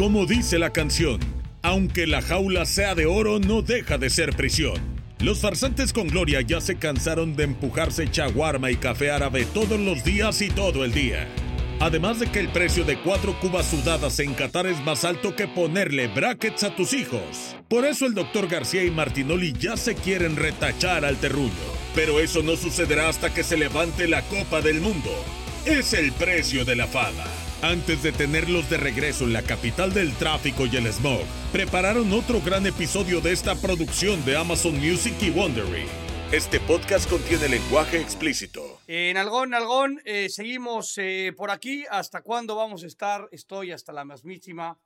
Como dice la canción, aunque la jaula sea de oro, no deja de ser prisión. Los farsantes con gloria ya se cansaron de empujarse chaguarma y café árabe todos los días y todo el día. Además de que el precio de cuatro cubas sudadas en Qatar es más alto que ponerle brackets a tus hijos. Por eso el doctor García y Martinoli ya se quieren retachar al terruño. Pero eso no sucederá hasta que se levante la Copa del Mundo. Es el precio de la fama. Antes de tenerlos de regreso en la capital del tráfico y el smog, prepararon otro gran episodio de esta producción de Amazon Music y Wondery. Este podcast contiene lenguaje explícito. En Algón, Algón, eh, seguimos eh, por aquí. ¿Hasta cuándo vamos a estar? Estoy hasta la mismísima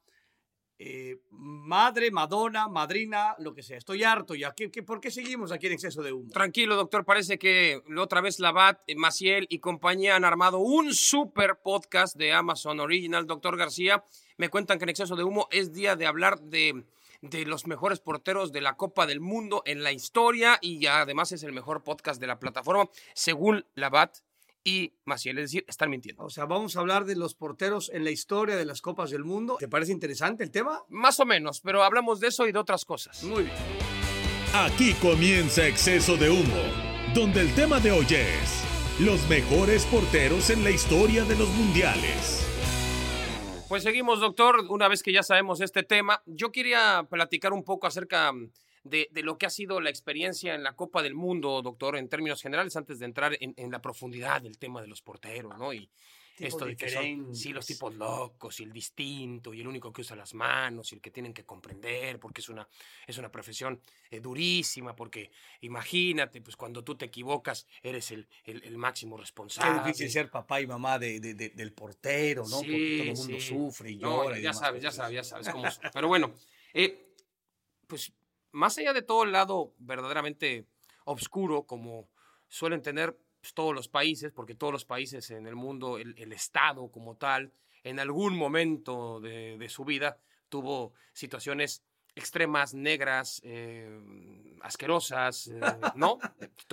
eh, madre, Madonna, madrina, lo que sea. Estoy harto ya. ¿Qué, por qué seguimos aquí en exceso de humo? Tranquilo, doctor. Parece que otra vez Labat, Maciel y compañía han armado un super podcast de Amazon Original. Doctor García, me cuentan que en exceso de humo es día de hablar de, de los mejores porteros de la Copa del Mundo en la historia y además es el mejor podcast de la plataforma, según Labat y Maciel, es decir, están mintiendo. O sea, vamos a hablar de los porteros en la historia de las Copas del Mundo. ¿Te parece interesante el tema? Más o menos, pero hablamos de eso y de otras cosas. Muy bien. Aquí comienza Exceso de Humo, donde el tema de hoy es los mejores porteros en la historia de los mundiales. Pues seguimos, doctor, una vez que ya sabemos este tema. Yo quería platicar un poco acerca de, de, lo que ha sido la experiencia en la Copa del Mundo, doctor, en términos generales, antes de entrar en, en la profundidad del tema de los porteros, ¿no? Y esto de que son, sí, los tipos locos, y el distinto, y el único que usa las manos, y el que tienen que comprender, porque es una, es una profesión eh, durísima, porque imagínate, pues cuando tú te equivocas, eres el, el, el máximo responsable. Qué difícil ser papá y mamá de, de, de, del portero, ¿no? Sí, porque todo el mundo sí. sufre y No, llora. y ya demás sabes, ya sabes, ya sabes cómo es. Pero bueno, eh, pues más allá de todo el lado verdaderamente oscuro, como suelen tener pues, todos los países, porque todos los países en el mundo, el, el Estado como tal, en algún momento de, de su vida tuvo situaciones extremas, negras, eh, asquerosas, eh, ¿no?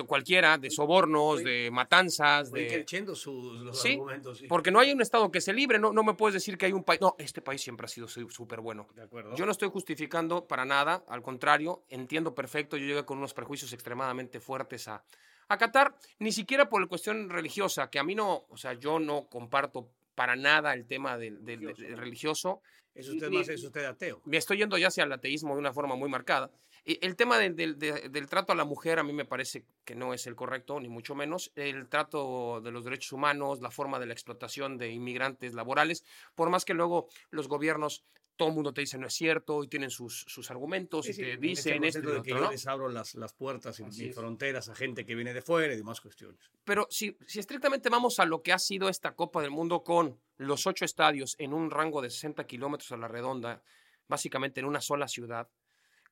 Cualquiera, de sobornos, de matanzas, de... sus los Sí, argumentos. Sí. Porque no hay un Estado que se libre, no, no me puedes decir que hay un país... No, este país siempre ha sido súper bueno. De acuerdo. Yo no estoy justificando para nada, al contrario, entiendo perfecto, yo llegué con unos prejuicios extremadamente fuertes a, a Qatar, ni siquiera por la cuestión religiosa, que a mí no, o sea, yo no comparto para nada el tema del, del- del- del religioso. es usted más, es usted ateo. Me estoy yendo ya hacia el ateísmo de una forma muy marcada. Y El tema del, del- de- del trato a la mujer a mí me parece que no es el correcto, ni mucho menos. El trato de los derechos humanos, la forma de la explotación de inmigrantes laborales, por más que luego los gobiernos, todo el mundo te dice no es cierto y tienen sus, sus argumentos y te dicen este lo de que otro, yo ¿no? les abro las, las puertas y, fronteras a gente que viene de fuera y demás cuestiones. Pero si, si estrictamente vamos a lo que ha sido esta Copa del Mundo con los ocho estadios en un rango de 60 kilómetros a la redonda, básicamente en una sola ciudad,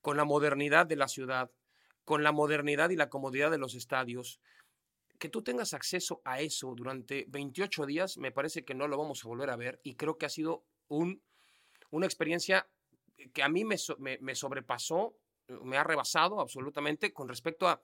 con la modernidad de la ciudad, con la modernidad y la comodidad de los estadios, que tú tengas acceso a eso durante 28 días, me parece que no lo vamos a volver a ver y creo que ha sido un, una experiencia que a mí me, me, me sobrepasó, me ha rebasado absolutamente con respecto a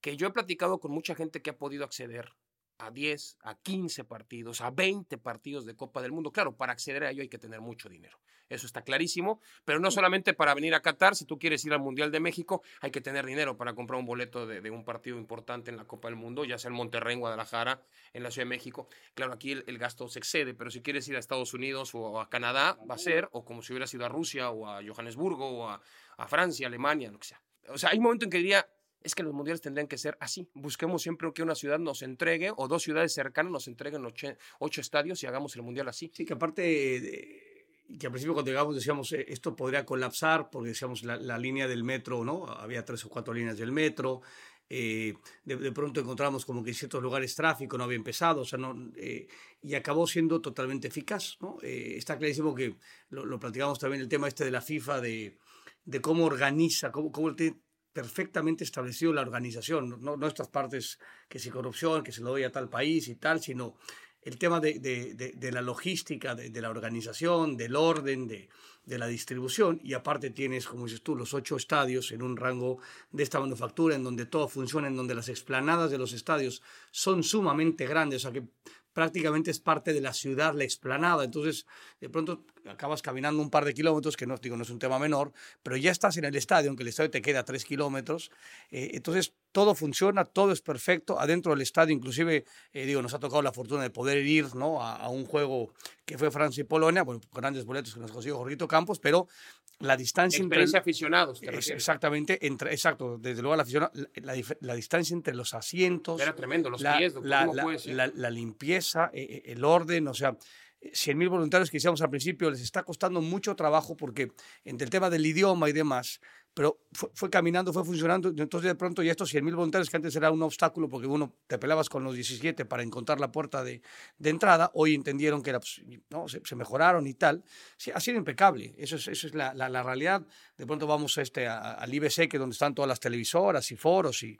que yo he platicado con mucha gente que ha podido acceder a 10, a 15 partidos, a 20 partidos de Copa del Mundo. Claro, para acceder a ello hay que tener mucho dinero. Eso está clarísimo, pero no solamente para venir a Qatar, si tú quieres ir al Mundial de México, hay que tener dinero para comprar un boleto de, de un partido importante en la Copa del Mundo, ya sea en Monterrey, en Guadalajara, en la Ciudad de México. Claro, aquí el, el gasto se excede, pero si quieres ir a Estados Unidos o a Canadá, va a ser, o como si hubieras ido a Rusia o a Johannesburgo o a, a Francia, Alemania, lo que sea. O sea, hay un momento en que diría, es que los mundiales tendrían que ser así. Busquemos siempre que una ciudad nos entregue o dos ciudades cercanas nos entreguen ocho, estadios y hagamos el mundial así. Sí, que aparte, que al principio cuando llegamos decíamos eh, esto podría colapsar porque decíamos la, la, línea del metro, ¿no? Había tres o cuatro líneas del metro. Eh, de, pronto encontramos como que en ciertos lugares tráfico no había empezado, o sea, no, eh, y acabó siendo totalmente eficaz. ¿no? está clarísimo que lo, platicamos también el tema este de la FIFA, de, de cómo organiza, cómo, cómo perfectamente establecido la organización, no, no estas partes que si corrupción, que se lo doy a tal país y tal, sino el tema de, de, de, la logística, de, la organización, del orden, de, la distribución, y aparte tienes, como dices tú, los ocho estadios en un rango de esta manufactura, en donde todo funciona, en donde las explanadas de los estadios son sumamente grandes, o sea que prácticamente es parte de la ciudad, la explanada. Entonces, de pronto acabas caminando un par de kilómetros, que no, digo, no es un tema menor, pero ya estás en el estadio, aunque el estadio te queda tres kilómetros. Eh, entonces, todo funciona, todo es perfecto. Adentro del estadio, inclusive, eh, digo, nos ha tocado la fortuna de poder ir ¿no? a, un juego que fue Francia y Polonia, bueno, grandes boletos que nos consiguió Jorgito Campos, pero la distancia Experiencia entre... aficionados. exactamente, entre, exacto, desde luego la, la, la, distancia entre los asientos. Era tremendo, los la, pies, la, la, limpieza, eh, eh, el orden, o sea, 100.000 voluntarios que hicimos al principio les está costando mucho trabajo porque entre el tema del idioma y demás, pero fue, caminando, fue funcionando. Entonces, de pronto, ya estos 100.000 voluntarios, que antes era un obstáculo porque uno te pelabas con los 17 para encontrar la puerta de, entrada, hoy entendieron que era, pues, no, se, mejoraron y tal. Sí, ha sido impecable. Eso es, eso es la, la, realidad. De pronto vamos a este, al IBC, que es donde están todas las televisoras y foros y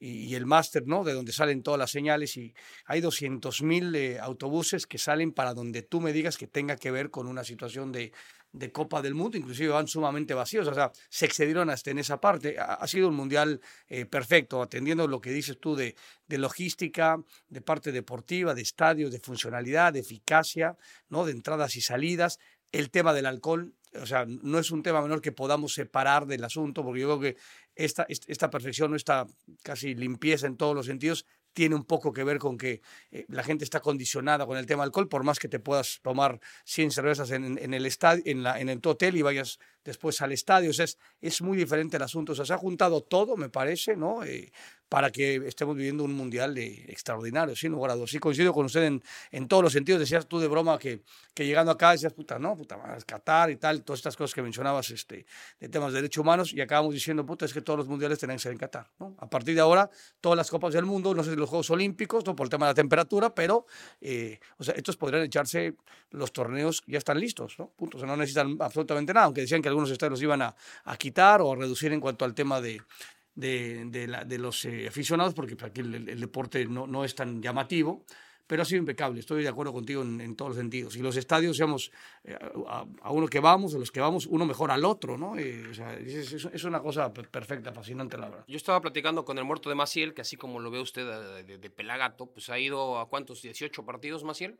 y, el máster, ¿no? De donde salen todas las señales y hay 200.000 eh, autobuses que salen para donde tú me digas que tenga que ver con una situación de, de Copa del Mundo, inclusive van sumamente vacíos, o sea, se excedieron hasta en esa parte. Ha, sido un mundial eh, perfecto, atendiendo lo que dices tú de, logística, de parte deportiva, de estadios, de funcionalidad, de eficacia, ¿no? de entradas y salidas. El tema del alcohol, o sea, no es un tema menor que podamos separar del asunto, porque yo creo que esta, esta perfección, esta casi limpieza en todos los sentidos, tiene un poco que ver con que eh, la gente está condicionada con el tema alcohol, por más que te puedas tomar 100 cervezas en, en el estadio, en, la, en el hotel y vayas después al estadio. O sea, es, es muy diferente el asunto. O sea, se ha juntado todo, me parece, ¿no? Eh, para que estemos viviendo un mundial de, extraordinario, sin lugar a dudas. Sí, coincido con usted en, en, todos los sentidos. Decías tú de broma que, que llegando acá decías, puta, no, puta, más Qatar y tal, todas estas cosas que mencionabas este, de temas de derechos humanos, y acabamos diciendo, puta, es que todos los mundiales tienen que ser en Qatar, ¿no? A partir de ahora, todas las copas del mundo, no sé si los Juegos Olímpicos, no por el tema de la temperatura, pero, eh, o sea, estos podrían echarse, los torneos ya están listos, ¿no? Punto. O sea, no necesitan absolutamente nada, aunque decían que algunos estadios iban a, a quitar o a reducir en cuanto al tema de de, de, la, de los eh, aficionados, porque aquí el, el, deporte no, no, es tan llamativo, pero ha sido impecable, estoy de acuerdo contigo en, en todos los sentidos. Y los estadios, digamos, eh, a, a, uno que vamos, a los que vamos, uno mejor al otro, ¿no? Eh, o sea, es, es, una cosa perfecta, fascinante, la verdad. Yo estaba platicando con el muerto de Maciel, que así como lo ve usted de, de Pelagato, pues ha ido a cuántos, 18 partidos, Maciel.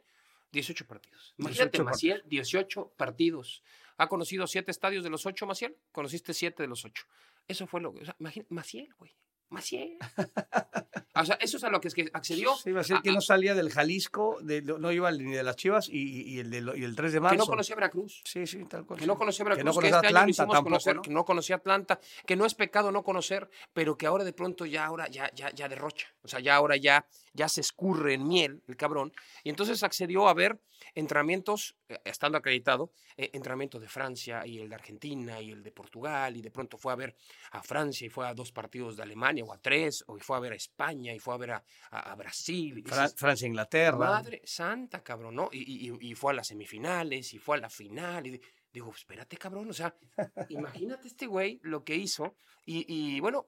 18 partidos. Imagínate, 18 Maciel, 18 partidos. ¿Ha conocido siete estadios de los ocho, Maciel? Conociste siete de los ocho. Eso fue lo que. O sea, imagínate, Maciel, güey. Maciel. o sea, eso es a lo que, es que accedió. Sí, iba a ser que no salía del Jalisco, de, no iba ni de las Chivas y, y, el, de, y el 3 de marzo. Que no conocía Veracruz. Sí, sí, tal cual. Que no conocía Veracruz. Que no conocía que este Atlanta tampoco, conocer, ¿no? Que no conocía Atlanta, que no es pecado no conocer, pero que ahora de pronto ya ahora ya, ya, ya derrocha. O sea, ya ahora ya, ya se escurre en miel el cabrón. Y entonces accedió a ver entrenamientos, eh, estando acreditado, eh, entrenamiento de Francia y el de Argentina y el de Portugal, y de pronto fue a ver a Francia y fue a dos partidos de Alemania o a tres, o fue a ver a España y fue a ver a, a, a Brasil. Fra Francia, Inglaterra. Madre santa, cabrón, ¿no? Y, y, y, fue a las semifinales y fue a la final. Y digo, espérate, cabrón, o sea, imagínate este güey lo que hizo. Y, y bueno,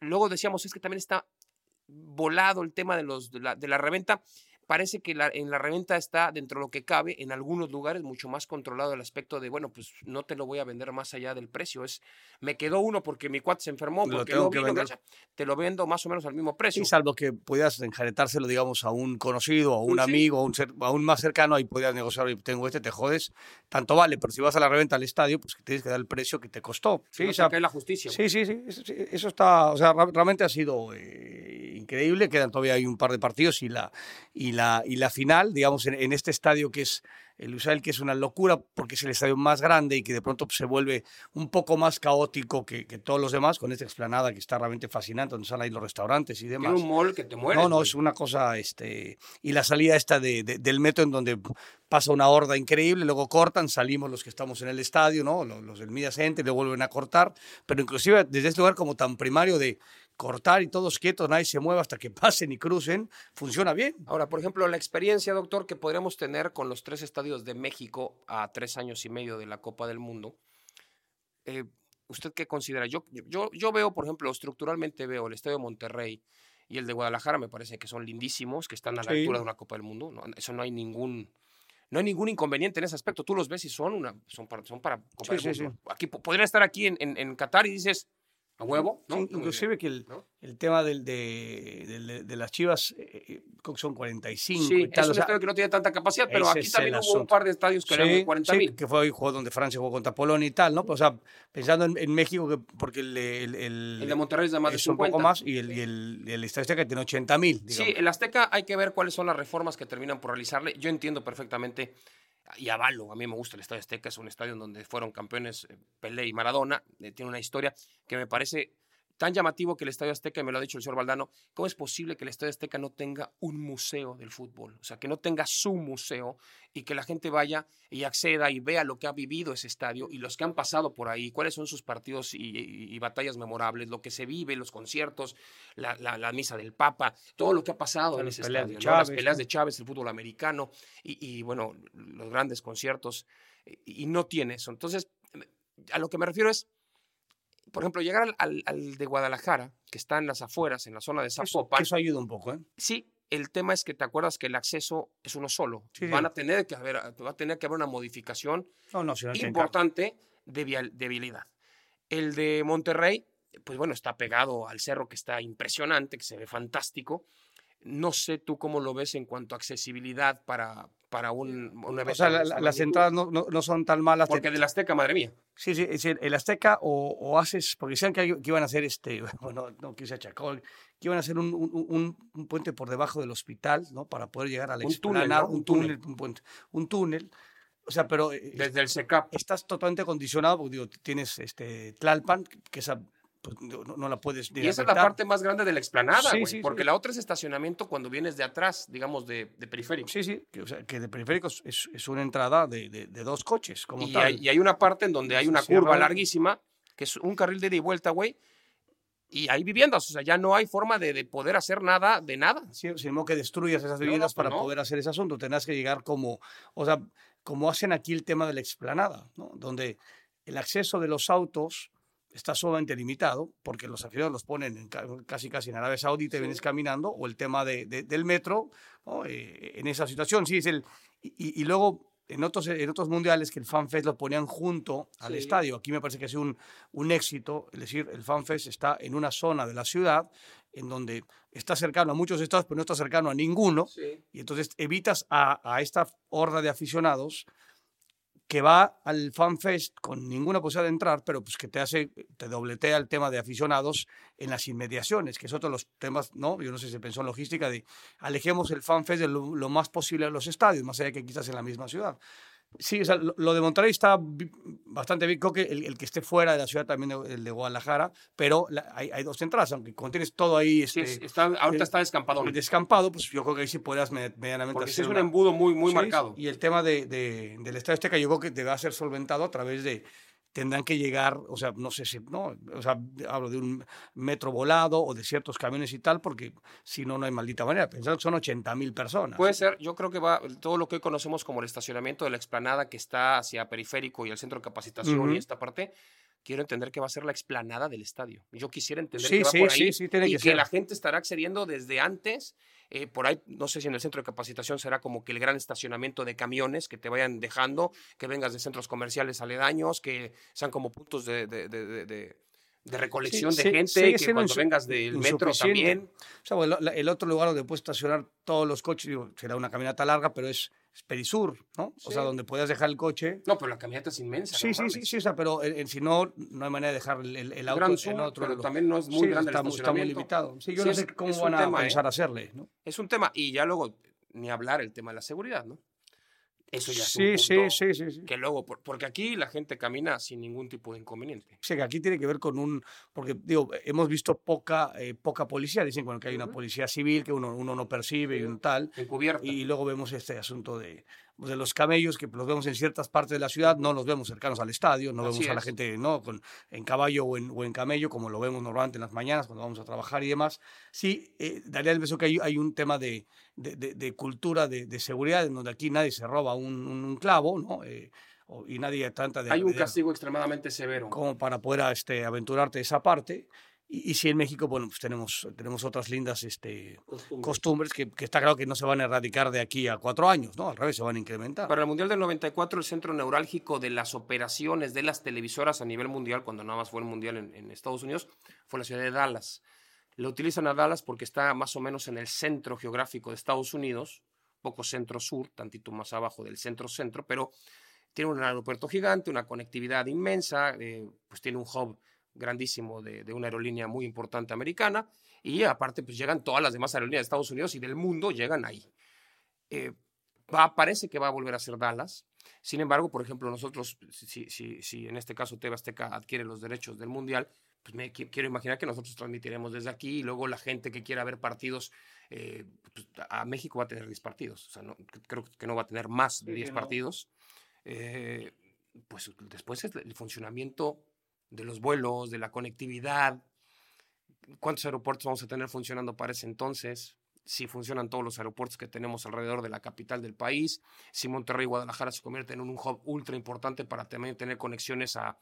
luego decíamos, es que también está volado el tema de, los, de, la, de la reventa parece que la, en la reventa está, dentro de lo que cabe, en algunos lugares mucho más controlado el aspecto de, bueno, pues no te lo voy a vender más allá del precio. Es, me quedó uno porque mi cuate se enfermó, porque lo vino, te lo vendo más o menos al mismo precio. Sí, salvo que pudieras enjaretárselo, digamos, a un conocido, a un, amigo, a un, ser, a un más cercano, ahí podías negociar, tengo este, te jodes, tanto vale, pero si vas a la reventa al estadio, pues tienes que dar el precio que te costó. Sí, no o sea, la justicia. Sí, sí, sí, eso, está, o sea, realmente ha sido eh, increíble, quedan todavía hay un par de partidos y la, y la, y la final, digamos, en, en este estadio que es el Lusail, que es una locura porque es el estadio más grande y que de pronto se vuelve un poco más caótico que, que todos los demás, con esta explanada que está realmente fascinante, donde están ahí los restaurantes y demás. Tiene un mall que te muere. No, no, es una cosa, este, y la salida esta de, de- del metro en donde pasa una horda increíble, luego cortan, salimos los que estamos en el estadio, ¿no? Los, los del Media Center, le vuelven a cortar, pero inclusive desde este lugar como tan primario de cortar y todos quietos, nadie se mueva hasta que pasen y crucen, funciona bien. Ahora, por ejemplo, la experiencia, doctor, que podríamos tener con los tres estadios de México a tres años y medio de la Copa del Mundo, eh, ¿usted qué considera? Yo, yo, yo veo, por ejemplo, estructuralmente veo el Estadio de Monterrey y el de Guadalajara, me parece que son lindísimos, que están a la Sí. altura de una Copa del Mundo. no, eso no hay ningún... No hay ningún inconveniente en ese aspecto. Tú los ves y son, una, son para, son para Copa Sí, del sí. Aquí, po- podrían estar aquí en, en, en Qatar y dices, a huevo, ¿no? Sí, inclusive que el, ¿no? el tema del, de, del- de las chivas, eh, eh, son 45 Sí, y tal. es o un sea, estadio que no tiene tanta capacidad, pero aquí también hubo un asunto. par de estadios que eran Sí, 40 sí, mil. que fue el juego donde Francia jugó contra Polonia y tal, ¿no? Pues, o sea, pensando en, en México, que, porque el, el, el- de Monterrey es de más de es un 50. poco más y el, y el, el Estadio Azteca tiene 80 mil. Sí, el Azteca hay que ver cuáles son las reformas que terminan por realizarle. Yo entiendo perfectamente y avalo, a mí me gusta el Estadio Azteca, es un estadio en donde fueron campeones eh, Pelé y Maradona, eh, tiene una historia que me parece tan llamativo que el Estadio Azteca, y me lo ha dicho el señor Valdano, ¿cómo es posible que el Estadio Azteca no tenga un museo del fútbol? O sea, que no tenga su museo y que la gente vaya y acceda y vea lo que ha vivido ese estadio y los que han pasado por ahí, cuáles son sus partidos y, y- y batallas memorables, lo que se vive, los conciertos, la, la- la misa del Papa, todo lo que ha pasado en Las ese peleas estadio, ¿no? las Chávez, peleas ¿no? de Chávez, el fútbol americano y, y, bueno, los grandes conciertos y, y no tiene eso. Entonces, a lo que me refiero es, por ejemplo, llegar al, al- al de Guadalajara, que está en las afueras, en la zona de eso, Zapopan, eso ayuda un poco, ¿eh? sí, el tema es que te acuerdas que el acceso es uno solo. Sí, sí. Van a tener que haber, va a tener que haber una modificación No, no, si no tiene importante de, vial- de vialidad. El de Monterrey, pues bueno, está pegado al cerro que está impresionante, que se ve fantástico. No sé tú cómo lo ves en cuanto a accesibilidad para, para un, un evento. O sea, la- la- las entradas no, no, no son tan malas. Porque del Azteca, madre mía. Sí, sí, es el Azteca o, o haces, porque decían que, que iban a hacer este, bueno, no quise achacar, que iban a hacer un, un, un- puente por debajo del hospital, ¿no? Para poder llegar a la Un túnel, ¿no? un túnel, un puente, un túnel. O sea, pero eh, Desde el SECAP. estás totalmente condicionado, porque digo, tienes este Tlalpan, que esa pues, no, no la puedes Y esa es la parte más grande de la explanada, Sí, porque sí. la otra es estacionamiento cuando vienes de atrás, digamos, de, de periférico. Sí, sí, que, o sea, que de periféricos es, es una entrada de, de- de dos coches, como y, tal. hay, y hay una parte en donde hay una curva larguísima, que es un carril de ida y vuelta, güey, y hay viviendas, o sea, ya no hay forma de, de poder hacer nada de nada. Sí, sin modo que destruyas esas No, viviendas pues para no. poder hacer ese asunto. Tendrás que llegar como, o sea, como hacen aquí el tema de la explanada, ¿no? Donde el acceso de los autos está sumamente limitado, porque los aficionados los ponen en ca- casi casi en Arabia Saudita y vienes caminando, o el tema de, de- del metro, ¿no? Eh, en esa situación, sí, es el... Y, y- luego en otros, en otros mundiales que el FanFest lo ponían junto al Sí. estadio, aquí me parece que ha sido un, un éxito, es decir, el FanFest está en una zona de la ciudad en donde está cercano a muchos estados, pero no está cercano a ninguno, y entonces evitas a, a esta horda de aficionados que va al FanFest con ninguna posibilidad de entrar, pero pues que te hace, te dobletea el tema de aficionados en las inmediaciones, que es otro de los temas, ¿no? Yo no sé si se pensó en logística de alejemos el FanFest de lo, lo más posible de los estadios, más allá que quizás en la misma ciudad. Sí, o sea, lo, de Monterrey está bastante bien. Creo que el, el que esté fuera de la ciudad también, el de Guadalajara, pero la- hay, hay dos entradas, aunque cuando tienes todo ahí este, es- está, ahorita eh, está descampadón. descampado, pues yo creo que ahí sí podrías me- medianamente Porque hacer es un embudo muy, muy Sí, marcado. Y el tema de, de- del Estadio Azteca yo creo que debe ser solventado a través de, tendrán que llegar, o sea, no sé si, no, o sea, hablo de un metro volado o de ciertos camiones y tal, porque si no, no hay maldita manera. Pensar que son 80 mil personas. Puede ser, yo creo que va todo lo que hoy conocemos como el estacionamiento de la explanada que está hacia periférico y el centro de capacitación y esta parte, quiero entender que va a ser la explanada del estadio. Yo quisiera entender Sí, que va sí, por ahí sí, tiene y que la gente estará accediendo desde antes. eh, por ahí, no sé si en el centro de capacitación será como que el gran estacionamiento de camiones que te vayan dejando, que vengas de centros comerciales aledaños, que sean como puntos de, de- de- de- de- de recolección Sí, de sí, gente, que cuando vengas del metro también. O sea, bueno, el otro lugar donde puedes estacionar todos los coches, digo, será una caminata larga, pero es Perisur, ¿no? O sea, donde puedas dejar el coche. No, pero la camioneta es inmensa. Sí, no sí, sí, mames. sí, o sea, pero en- en- si no, no hay manera de dejar el, el- el auto Gran en Sur, otro pero lugar. también no es muy Sí, grande el está, muy- está muy limitado. Sí, yo Sí, no es- sé cómo es van a tema, ¿eh? pensar hacerle, ¿no? Es un tema. Y ya luego, ni hablar el tema de la seguridad, ¿no? Eso ya es Sí, un sí, punto sí, sí, sí. que luego, por- porque aquí la gente camina sin ningún tipo de inconveniente. Sí, que aquí tiene que ver con un, porque digo, hemos visto poca, eh, poca policía, dicen bueno, que hay una policía civil que uno, uno no percibe y un tal, Encubierta. y luego vemos este asunto de, pues, de los camellos, que los vemos en ciertas partes de la ciudad, no los vemos cercanos al estadio, no Así vemos a la es. gente no con, en caballo o en, o en camello, como lo vemos normalmente en las mañanas cuando vamos a trabajar y demás. Sí, eh, daría el beso que hay, hay un tema de, de, de- de cultura, de, de seguridad, en donde aquí nadie se roba un, un- clavo, ¿no? Eh, y nadie tanta de... Hay un castigo extremadamente severo. como para poder este, aventurarte esa parte. Y, y si en México, bueno, pues tenemos, tenemos otras lindas este, costumbres que, que está claro que no se van a erradicar de aquí a cuatro años, ¿no? Al revés, se van a incrementar. Para el Mundial del 94, el centro neurálgico de las operaciones de las televisoras a nivel mundial, cuando nada más fue el Mundial en, en Estados Unidos, fue la ciudad de Dallas. Lo utilizan a Dallas porque está más o menos en el centro geográfico de Estados Unidos, poco centro-sur, tantito más abajo del centro-centro, pero tiene un aeropuerto gigante, una conectividad inmensa, eh, pues tiene un hub grandísimo de, de una aerolínea muy importante americana y aparte pues llegan todas las demás aerolíneas de Estados Unidos y del mundo llegan ahí. Eh, va, parece que va a volver a ser Dallas. Sin embargo, por ejemplo, nosotros, si, si, si en este caso TV Azteca adquiere los derechos del Mundial, pues me qui- quiero imaginar que nosotros transmitiremos desde aquí y luego la gente que quiera ver partidos, eh, pues, a México va a tener 10 partidos. O sea, no- creo que no va a tener más de Sí, 10 que no. partidos. Eh, pues después es el funcionamiento de los vuelos, de la conectividad, cuántos aeropuertos vamos a tener funcionando para ese entonces, si funcionan todos los aeropuertos que tenemos alrededor de la capital del país, si Monterrey y Guadalajara se convierten en un hub ultra importante para también tener conexiones a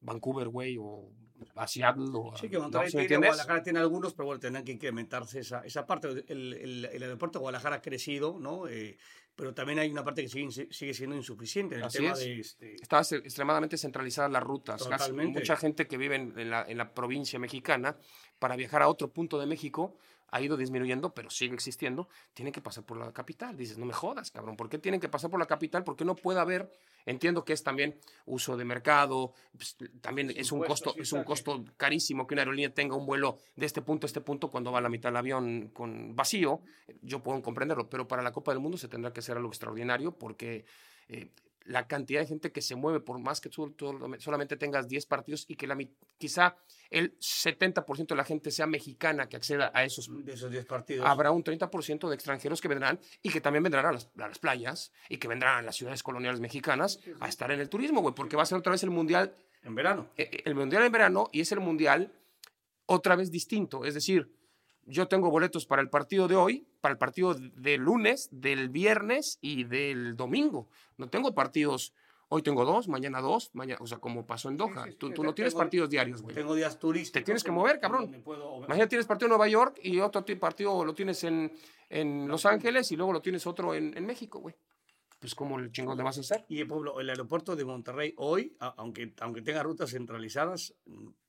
Vancouver, güey, o a Seattle, o Sí, que ¿no? Monterrey ¿Sí me tiene? Guadalajara tiene algunos, pero bueno, tendrán que incrementarse esa, esa parte. El, el- el aeropuerto de Guadalajara ha crecido, ¿no? Eh, pero también hay una parte que sigue, sigue siendo insuficiente en el Así tema es. de... Este, Está extremadamente centralizadas las rutas. Casi mucha gente que vive en la, en la provincia mexicana, para viajar a otro punto de México, ha ido disminuyendo, pero sigue existiendo. Tienen que pasar por la capital. Dices, no me jodas, cabrón. ¿Por qué tienen que pasar por la capital? Porque no puede haber. Entiendo que es también uso de mercado, pues, también es un costo, es un costo carísimo que una aerolínea tenga un vuelo de este punto a este punto cuando va a la mitad del avión con vacío. Yo puedo comprenderlo, pero para la Copa del Mundo se tendrá que hacer algo extraordinario porque eh, la cantidad de gente que se mueve, por más que tú, tú solamente tengas 10 partidos y que la, quizá el 70% de la gente sea mexicana que acceda a esos, de esos 10 partidos. habrá un 30% de extranjeros que vendrán y que también vendrán a las, a las playas y que vendrán a las ciudades coloniales mexicanas a estar en el turismo, güey, porque va a ser otra vez el mundial, En verano. eh, el mundial en verano y es el mundial otra vez distinto. Es decir, yo tengo boletos para el partido de hoy, para el partido del lunes, del viernes y del domingo. No tengo partidos, hoy tengo dos, mañana dos, mañana, o sea, como pasó en Doha. sí, sí, tú, tú no tienes tengo- partidos diarios, güey. Tengo días turísticos. Te tienes que mover, cabrón. puedo- Imagínate, tienes partido en Nueva York y otro ti- partido lo tienes en, en Los Ángeles y luego lo tienes otro en, en México, güey. Pues, ¿cómo el chingón le vas a hacer? Y Pueblo, el aeropuerto de Monterrey hoy, aunque, aunque tenga rutas centralizadas,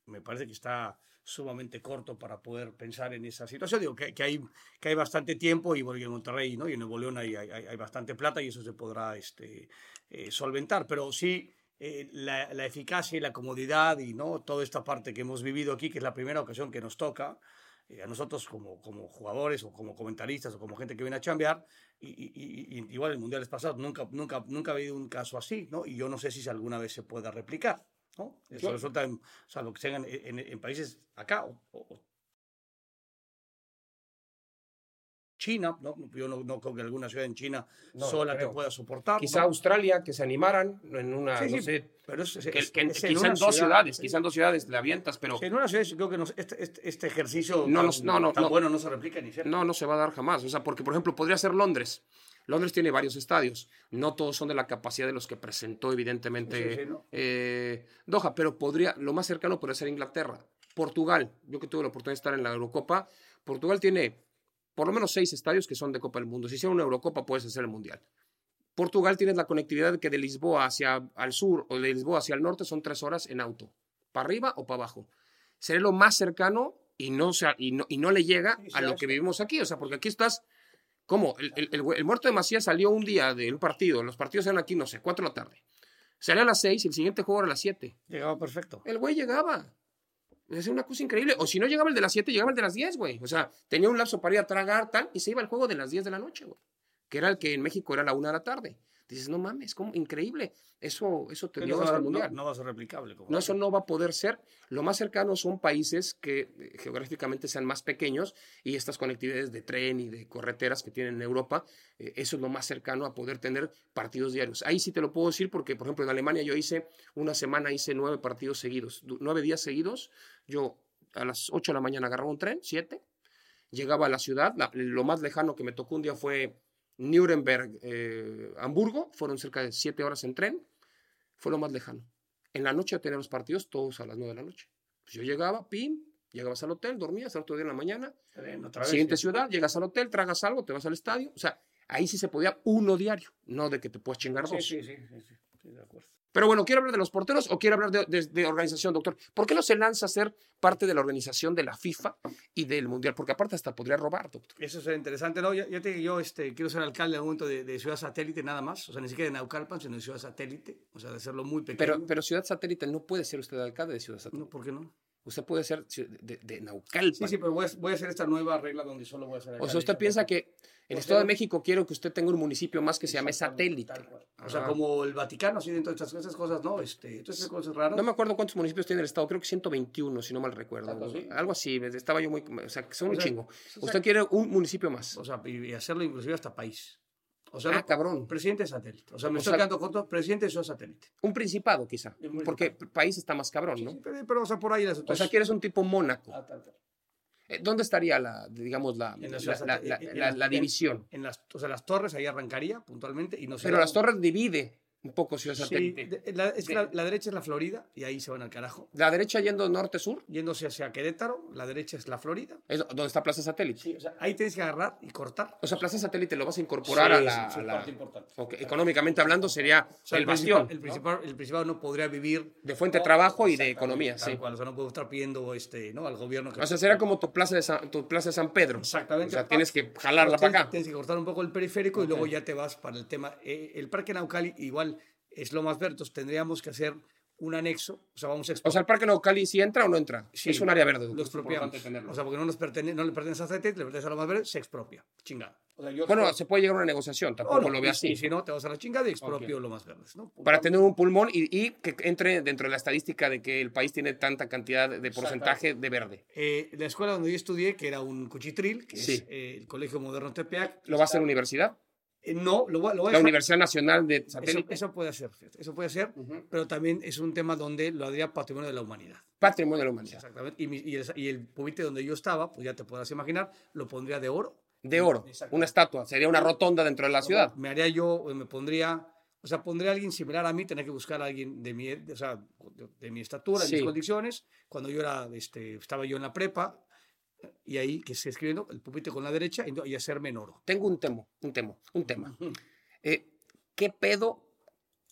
me parece que está sumamente corto para poder pensar en esa situación. Digo que, que hay, que hay bastante tiempo y, y en Monterrey ¿no? y en Nuevo León hay, hay, hay bastante plata y eso se podrá este, eh, solventar. Pero sí, eh, la, la eficacia y la comodidad y ¿no? toda esta parte que hemos vivido aquí, que es la primera ocasión que nos toca, eh, a nosotros como, como jugadores o como comentaristas o como gente que viene a chambear, y- y- y igual en mundiales pasados nunca, nunca, nunca ha habido un caso así, ¿no? Y yo no sé si alguna vez se pueda replicar, ¿no? Eso resulta, en, o sea, lo que sean en, en- en países acá o, China, ¿no? Yo no, no creo que alguna ciudad en China No, sola te pueda soportar. Quizá. Australia, que se animaran en una, Sí, no sí, sé, pero es, es- que, es- que en- es en quizá en dos ciudad, ciudades, sí. quizá en dos ciudades le avientas, pero en una ciudad creo que este, este, este ejercicio No tan, nos- no, no, tan no. bueno no se replica ni cerca. no, no se va a dar jamás. O sea, porque, por ejemplo, podría ser Londres. Londres tiene varios estadios. No todos son de la capacidad de los que presentó, evidentemente, Sí, sí, ¿no? eh, Doha, pero podría, lo más cercano podría ser Inglaterra. Portugal, yo que tuve la oportunidad de estar en la Eurocopa, Portugal tiene por lo menos seis estadios que son de Copa del Mundo. Si hiciera una Eurocopa, puedes hacer el Mundial. Portugal tiene la conectividad que de Lisboa hacia al sur o de Lisboa hacia el norte son tres horas en auto, para arriba o para abajo. Sería lo más cercano y no, sea, y no, y no le llega Sí, a lo que vivimos aquí. O sea, porque aquí estás, ¿cómo? El, el- el- el muerto de Macías salió un día de un partido, los partidos eran aquí, no sé, cuatro de la tarde. Salía a las seis y el siguiente juego era a las siete. Llegaba perfecto. El güey llegaba. Es una cosa increíble. O si no llegaba el de las 7, llegaba el de las 10, güey. O sea, tenía un lapso para ir a tragar, tal, y se iba al juego de las 10 de la noche, güey. que era el que en México era la una de la tarde. Dices, no mames, ¿cómo? Increíble. Eso, eso te dio no, hasta el no- mundial. no va a ser replicable. como No, eso no va a poder ser. Lo más cercano son países que eh, geográficamente sean más pequeños y estas conectividades de tren y de carreteras que tienen en Europa, eh, eso es lo más cercano a poder tener partidos diarios. Ahí sí te lo puedo decir porque, por ejemplo, en Alemania yo hice una semana, hice nueve partidos seguidos, nueve días seguidos. Yo a las 8 de la mañana agarraba un tren, siete, llegaba a la ciudad. la- lo más lejano que me tocó un día fue Nuremberg, eh, Hamburgo, fueron cerca de siete horas en tren fue lo más lejano. En la noche tenía los partidos todos a las 9 de la noche. Pues yo llegaba, pim, llegabas al hotel, dormías, al otro día en la mañana, Tren, otra vez, siguiente sí. ciudad, llegas al hotel, tragas algo, te vas al estadio. O sea, ahí sí se podía uno diario, no de que te puedas chingar dos. sí, sí, sí, sí, sí, de acuerdo. Pero bueno, ¿quiere hablar de los porteros o quiere hablar de, de- de organización, doctor? ¿Por qué no se lanza a ser parte de la organización de la FIFA y del Mundial? Porque aparte hasta podría robar, doctor. Eso sería interesante. No, yo, yo, te- yo, este, quiero ser alcalde algún momento de, de ciudad satélite nada más. O sea, ni siquiera de Naucalpan, sino de ciudad satélite. O sea, de hacerlo muy pequeño. Pero, pero Ciudad Satélite no puede ser usted alcalde de Ciudad Satélite. no, ¿por qué no? Usted puede ser de, de Naucalpan. Sí, sí, pero voy a, voy a hacer esta nueva regla donde solo voy a ser O sea, usted de piensa que el Estado de era- México quiere que usted tenga un municipio más que se llame satélite. O sea, como el Vaticano, así dentro de estas, cosas, ¿no? Este, entonces, cosas raras. No me acuerdo cuántos municipios tiene el Estado, creo que 121, si no mal recuerdo. ¿Tanto así? Algo así, estaba yo muy... O sea, son O un sea, chingo. o sea, Usted quiere un municipio más. O sea, y hacerlo inclusive hasta país. O sea, Ah, no- cabrón. presidente satélite. O sea, me O estoy sea- quedando corto. Presidente de ciudad satélite. Un principado, quizá. Un. Porque país está más cabrón, ¿no? Sí, pero, pero, o sea, por ahí las O sea, quieres un tipo Mónaco. Ah, tal, tal. Eh, ¿Dónde estaría la, digamos, la, la la, la- la- en- la- la en- división? En las, o sea, las torres ahí arrancaría puntualmente y no Pero las torres divide un poco Ciudad Sí, Satélite. de- la, es que la, la derecha es la Florida y ahí se van al carajo. La derecha yendo norte-sur, Yéndose hacia Querétaro, la derecha es la Florida. es donde está Plaza Satélite. Sí, o sea, ahí tienes que agarrar y cortar. O sea, Plaza Satélite lo vas a incorporar Sí, a la... sí, a es la- parte importante. Ok, Económicamente hablando sería O sea, el principal- bastión El principal, el principal no podría vivir de fuente de trabajo y de economía, sí. cual, o sea, no puede estar pidiendo este, ¿no? al gobierno que O sea, sería como tu plaza de San, tu plaza de San Pedro. Exactamente. O sea, tienes que jalarla Tienes- para acá. Tienes que cortar un poco el periférico y luego ya te vas para el tema. eh, el Parque Naucali igual es lo más verde, entonces tendríamos que hacer un anexo, o sea, vamos a O sea, el Parque Naucali sí entra o no entra. Sí, es un área verde. lo expropiamos. O sea, porque no, nos pertene- no le pertenece a satélite, le pertenece a lo más verde, se expropia. Chingada. O sea, yo bueno, estoy- se puede llegar a una negociación, tampoco No, no, lo veo así. Y si no, te vas a la chingada y expropio lo más verde. ¿no? Para tener un pulmón y, y que entre dentro de la estadística de que el país tiene tanta cantidad de porcentaje de verde. Eh, la escuela donde yo estudié, que era un cuchitril, que Sí. es eh, el Colegio Moderno Tepeac. ¿Lo va a hacer universidad? Eh, no, lo va, lo va a La Universidad Nacional de Eso, Satélite. eso puede ser, eso puede ser, pero también es un tema donde lo haría patrimonio de la humanidad. Patrimonio de la humanidad. Exactamente. Y, mi- y el, y el pupitre donde yo estaba, pues ya te podrás imaginar, lo pondría de oro. De oro. Una estatua. Sería una rotonda dentro de la ciudad. Me haría yo, eh, me pondría, o sea, pondría a alguien similar a mí, tener que buscar a alguien de mi, de- o sea, de, de mi estatura, de Sí. mis condiciones. Cuando yo era, este, estaba yo en la prepa, y ahí que se escribiendo el pupitre con la derecha y, y hacerme en oro. Tengo un tema, un tema, un tema. Eh, ¿Qué pedo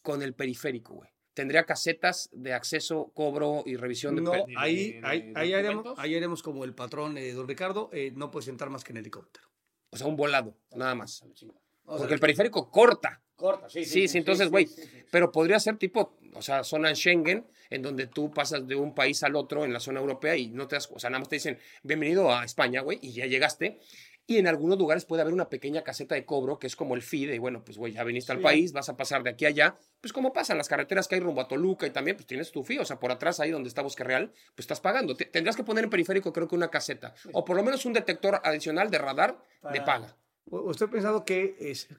con el periférico, güey? ¿Tendría casetas de acceso, cobro y revisión de No, pe- de- ahí, de- ahí, de ahí haremos, ahí haremos como el patrón eh, don Ricardo, eh, no puedes entrar más que en helicóptero. O sea, un volado, nada más. Porque el periférico corta. Corta, sí, Sí, sí, entonces, güey. Pero podría ser tipo, o sea, zona Schengen, en donde tú pasas de un país al otro en la zona europea y no te das, o sea, nada más te dicen, bienvenido a España, güey, y ya llegaste. Y en algunos lugares puede haber una pequeña caseta de cobro, que es como el fee de, bueno, pues, güey, ya viniste al Sí. país, vas a pasar de aquí a allá. Pues como pasa en las carreteras que hay rumbo a Toluca y también, pues tienes tu fee, o sea, por atrás ahí donde está Bosque Real, pues estás pagando. Te- tendrás que poner en periférico, creo que una caseta, o por lo menos un detector adicional de radar de paga. O Estoy pensando que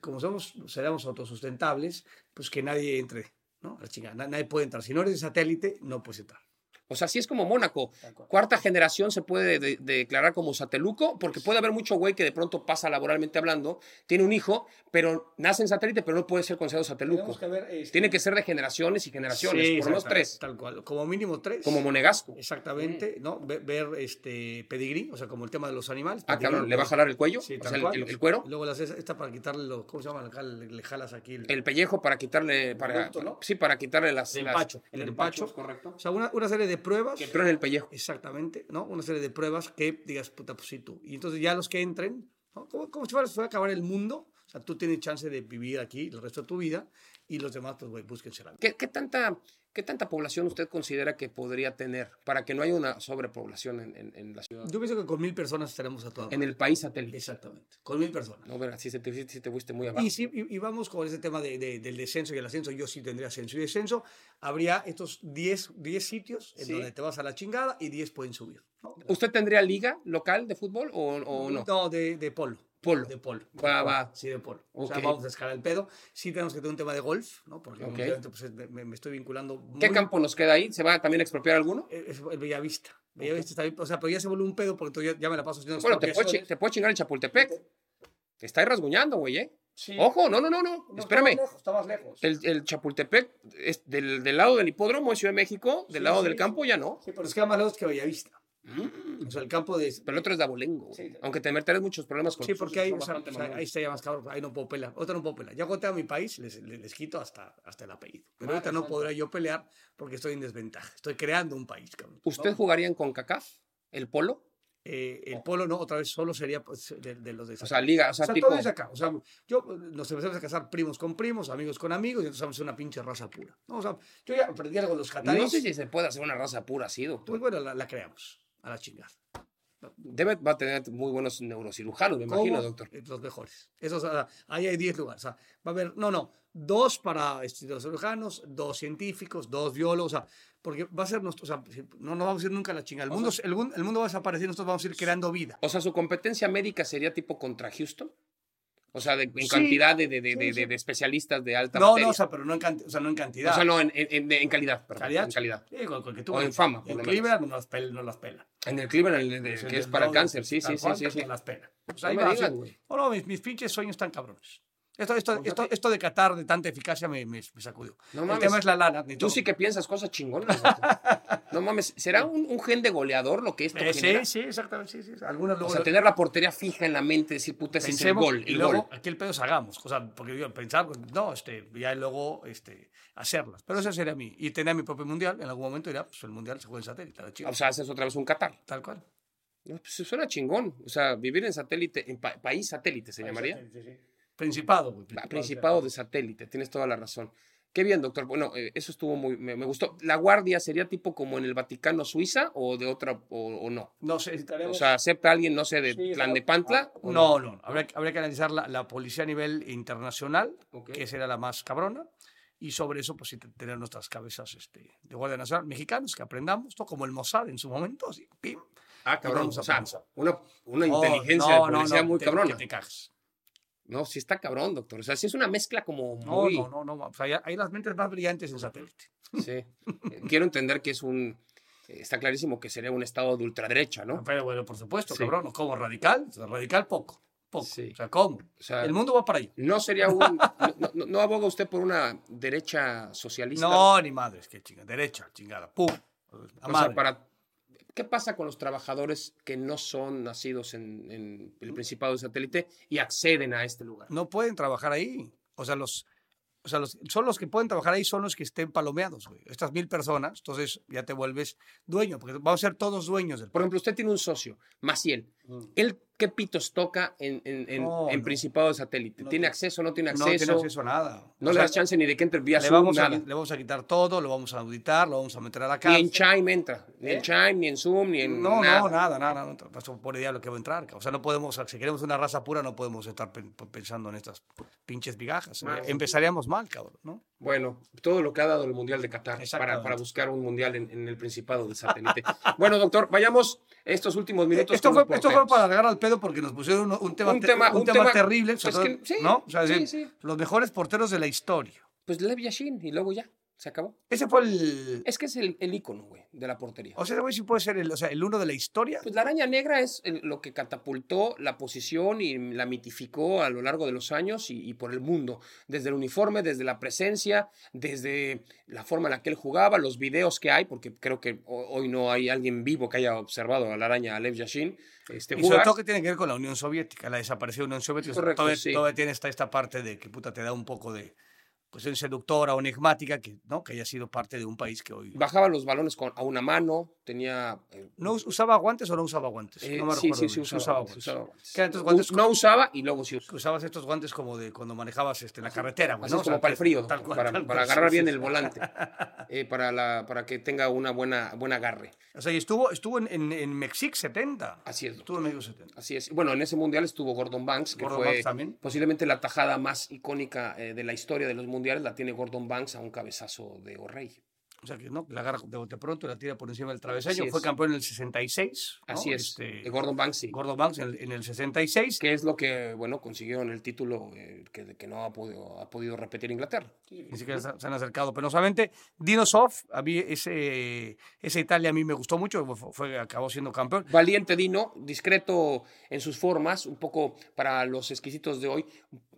como somos, seremos autosustentables, pues que nadie entre, ¿no? La chingada, na- nadie puede entrar. Si no eres satélite, no puedes entrar. O sea, sí es como Mónaco. Cuarta generación se puede de- de declarar como sateluco, porque puede haber mucho güey que de pronto pasa laboralmente hablando, tiene un hijo, pero nace en satélite, pero no puede ser considerado sateluco. Que ver, este, Tiene que ser de generaciones y generaciones, sí, por lo menos tres, Tal cual, como mínimo tres. como Monegasco. Exactamente, ¿no? Ve- Ver, este pedigrí, o sea, como el tema de los animales. Ah, cabrón, le va a jalar el cuello, Sí, o tal sea, el, cual. el- el cuero, Luego las, esta para quitarle los, ¿cómo se llama? Acá le, le jalas aquí el, el pellejo para quitarle, para, ¿no? sí, para quitarle las... El las- empacho, el empacho. correcto. O sea, una, una serie de pruebas. Que truene el pellejo. Exactamente, ¿no? Una serie de pruebas que digas, puta, pues sí tú. Y entonces ya los que entren, ¿no? como, como si fuera, fuera a acabar el mundo, O sea, tú tienes chance de vivir aquí el resto de tu vida y los demás, pues, güey, búsquense la vida. ¿Qué, qué tanta, ¿Qué tanta población usted considera que podría tener para que no haya una sobrepoblación en, en- en la ciudad? Yo pienso que con mil personas estaremos a toda En el país satélite. Exactamente, con mil personas. No, verá, si, se te, si te fuiste muy abajo. Y, sí, y, y vamos con ese tema de- de- del descenso y el ascenso. Yo sí tendría ascenso y descenso. Habría estos 10, 10 sitios en Sí. donde te vas a la chingada y 10 pueden subir. ¿no? ¿Usted tendría liga local de fútbol o, o no? No, de, de polo. Polo. De polo. Va, va. Sí, de polo. O sea, vamos a escalar el pedo. Sí tenemos que tener un tema de golf, ¿no? Porque Ok. últimamente, pues, me, me estoy vinculando ¿Qué campo nos queda ahí? ¿Se va también a expropiar alguno? Es el Bellavista. Bellavista está bien, o sea, pero ya se vuelve un pedo porque ya, ya me la paso haciendo Bueno, te expropiaciones. te puede chingar el Chapultepec. Te está ahí rasguñando, güey, ¿eh? Sí. Ojo, no, no, no, no. No, está Espérame. más lejos, está más lejos. El, el Chapultepec, es del, del lado del hipódromo de Ciudad de México, del Sí, lado sí, del campo ya no. Sí, pero es que más lejos que Bellavista. Mm. O sea, el campo de... Pero el otro es de abolengo. Sí. Aunque te meterás muchos problemas con Sí, porque son o sea, o sea, mamones. ahí está ya más cabrón, ahí no puedo pelear. Ahorita no puedo pelear. Ya cuando tenga mi país, les, les, les quito hasta, hasta el apellido. Pero ahorita no podrá yo pelear porque estoy en desventaja. Estoy creando un país, cabrón. ¿Usted jugaría en CONCACAF? ¿El polo? Eh, el polo no, otra vez solo sería pues, de, de los de O sea, liga, o O sea, sea, tipo... todo es acá. O sea, yo nos empezamos a casar primos con primos, amigos con amigos, y entonces vamos a ser una pinche raza pura. ¿no? O sea, yo ya aprendí algo de los cataríes. No sé si se puede hacer una raza pura así, Pues doctor. bueno, la, la creamos, a la chingada. Debe, va a tener muy buenos neurocirujanos, me imagino, ¿Cómo? doctor. Eh, Los mejores. Esos, ah, ahí hay 10 lugares. O sea, va a haber, no, no, dos para estudios cirujanos, dos científicos, dos biólogos, o sea, porque va a ser nuestro, o sea, no nos vamos a ir nunca a la chingada. El mundo, el, mundo- el mundo va a desaparecer, nosotros vamos a ir creando vida. O sea, su competencia médica sería tipo contra Houston. O sea, de- en Sí, cantidad de, de- de- sí, de- especialistas de alta No, materia. no, o sea, pero no en, canti- o sea, no en cantidad. O sea, no, en, en- en- calidad, perdón, calidad. en calidad. Sí, con- con que tú- O en fama, En Cleveland no las pel- no las pelan. En el Cleveland, el de- Sí, que el es para el cáncer, sí, sí, sí, sí, no las pela. Pues No ahí me sí. güey. No, no, mis, mis pinches sueños están cabrones. Esto, esto, esto, de Qatar de tanta eficacia me, me, me sacudió. No el mames. tema es la lana. Tú sí que piensas cosas chingonas. no mames, ¿será un, un gen de goleador lo que esto Eh, genera? sí, sí, exactamente. Sí, sí. Algunas O sea, lo- tener la portería fija en la mente, decir, puta, ese es el gol, y luego gol. aquí el pedo es hagamos. O sea, porque yo pensar, pues, no, este, ya luego este, hacerlas. Pero eso sería mí. Y tener mi propio mundial, en algún momento dirá, pues el mundial se juega en satélite. O sea, haces otra vez un Qatar. Tal cual. No, pues, suena chingón. O sea, vivir en satélite, en pa- país satélite se llamaría. Principado, güey. Va, Principado de satélite, tienes toda la razón. Qué bien, doctor. Bueno, eh, eso estuvo muy, me, me gustó. ¿La guardia sería tipo como en el Vaticano Suiza o de otra, o, o no? No sé, O sea, ¿acepta alguien, no sé, de Sí, Plan la- de Pantla? o No, no. Habría, que- habría que analizar la, la policía a nivel internacional, Ok. que será la más cabrona. Y sobre eso, pues tener nuestras cabezas este, de Guardia Nacional mexicanos que aprendamos, ¿no? como el Mossad en su momento, así, pim. Ah, cabrón. O sea, una, una Oh, inteligencia no, de no, policía no, muy te- cabrona. Que te cagas. No, sí está cabrón, doctor. O sea, sí es una mezcla como No, muy... no, no, no. O sea, hay las mentes más brillantes en satélite. Sí. Eh, Quiero entender que es un... eh, Está clarísimo que sería un estado de ultraderecha, ¿no? Pero bueno, por supuesto, Sí. cabrón. Como radical, o sea, radical poco. Poco. Sí. O sea, ¿cómo? O sea, el mundo va para allá. no sería un... No, no- no aboga usted por una derecha socialista? No, ni madres, que chinga. Derecha, chingada. Pum. A O sea, para... ¿Qué pasa con los trabajadores que no son nacidos en, en el Principado de Satélite y acceden a este lugar? no pueden trabajar ahí. O sea, los, o sea, los, son los que pueden trabajar ahí, son los que estén palomeados, güey. Estas mil personas, entonces ya te vuelves dueño, porque vamos a ser todos dueños del Por ejemplo, usted tiene un socio, Maciel. ¿Él qué pitos toca en, en, en- No, en no. Principado de Satélite? No ¿Tiene acceso no tiene No acceso? tiene acceso a nada. No O le sea, das chance ni de que entre vía le Zoom, vamos, a, le vamos a quitar todo, lo vamos a auditar, lo vamos a meter a la Ni cárcel. en Chime entra. Ni en ¿Eh? Chime, ni en Zoom, ni en No, nada. no, nada, nada, no, eso por idea lo que va a entrar. O sea, no podemos, si queremos una raza pura, no podemos estar pen- pensando en estas pinches vigajas. Más. Empezaríamos mal, cabrón, ¿no? Bueno, todo lo que ha dado el Mundial de Qatar para, para buscar un Mundial en, en el Principado de Satélite. bueno, doctor, vayamos estos últimos minutos Esto con fue, los esto fue porteros. para agarrar al pedo porque nos pusieron un, un tema, Un te- tema- un tema tema- terrible, pues sobre que- sí, ¿no? O sea, sí, decir, sí. los mejores porteros de la historia. Pues Lev Yashin y luego ya, se acabó. Ese fue el... Es que es el, el ícono, güey, de la portería. O sea, güey sí puede ser el, o sea, el uno de la historia. Pues la araña negra es el- lo que catapultó la posición y la mitificó a lo largo de los años y, y por el mundo. Desde el uniforme, desde la presencia, desde la forma en la que él jugaba, los videos que hay, porque creo que ho- hoy no hay alguien vivo que haya observado a la araña Lev Yashin este, Y sobre todo que tiene que ver con la Unión Soviética, la desaparecida Unión Soviética. Correcto, todavía, sí. todavía tiene esta, esta parte de que puta te da un poco de, cuestión seductora o enigmática que, ¿no? que haya sido parte de un país que hoy... Bajaba los balones con, a una mano, tenía... eh, ¿No us- usaba guantes o no usaba guantes? eh, no me sí, sí, sí, usaba, usaba guantes, usaba guantes. Estos guantes U- no usaba y luego sí usaba. usabas estos guantes como de cuando manejabas este, en la carretera, Así ¿no? es O sea, como para el frío, tal para, tal para agarrar sí, bien sí, el volante, eh, para, la, para que tenga una buena, buen agarre. O sea, y estuvo, estuvo en, en, en Mexic 70. Así es. Estuvo en México 70. Así es. Bueno, en ese mundial estuvo Gordon Banks, que Gordon fue Banks posiblemente la tajada más icónica eh, de la historia de los mundiales. La tiene Gordon Banks a un cabezazo de O'Reilly. O sea, que no, la agarra de bote pronto y la tira por encima del travesaño. Así Fue es. campeón en el 66. ¿no? Así es. Este, Gordon Banks, sí. Gordon Banks en el, en el 66. Que es lo que, bueno, consiguieron el título eh, que, que no ha podido, ha podido repetir Inglaterra. Ni siquiera se se han acercado penosamente. Dinosov, a mí ese, esa Italia a mí me gustó mucho, fue, fue- acabó siendo campeón. Valiente Dino, discreto en sus formas, un poco para los exquisitos de hoy,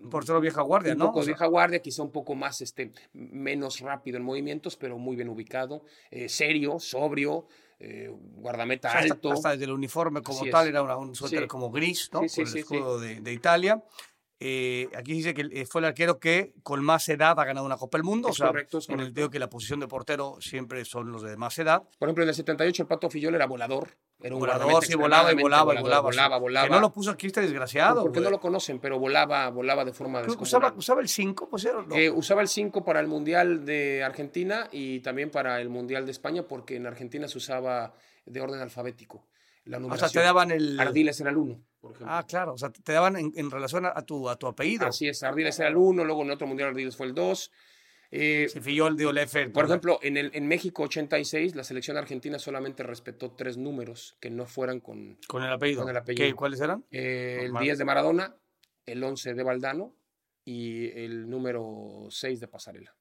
Un portero vieja guardia, un ¿no? poco O sea, vieja guardia, quizá un poco más, este, menos rápido en movimientos, pero muy bien ubicado, eh, serio, sobrio, eh, guardameta o sea, hasta, alto. hasta desde el uniforme como Así es. tal era una- un suéter Sí. como gris, ¿no? Sí, sí, con el escudo de, de Italia. Eh, aquí dice que eh, fue el arquero que con más edad ha ganado una Copa del Mundo. Es o sea, correcto, es en el correcto. digo que la posición de portero siempre son los de más edad. Por ejemplo, en el 78 el Pato Fillol era volador. Era un Volador, sí, volaba y volaba y volaba. sí. volaba, volaba. Que no lo puso aquí este desgraciado. porque no lo conocen, pero volaba, volaba de forma usaba, usaba el 5, pues era. ¿no? Eh, usaba el 5 para el Mundial de Argentina y también para el Mundial de España, porque en Argentina se usaba de orden alfabético. La o sea, numeración. te daban el. Ardiles era el 1, por ejemplo. Ah, claro. O sea, te daban en, en relación a, a tu, a tu apellido. Así es, Ardiles era el 1, luego en otro Mundial Ardiles fue el 2. Eh, Fillol dio el F. por ejemplo, en, el, en México 86, la selección argentina solamente respetó tres números que no fueran con Con el apellido. con el apellido. ¿Qué, ¿Cuáles eran? eh, el Normal. 10 de Maradona, el 11 de Valdano y el número 6 de Pasarela,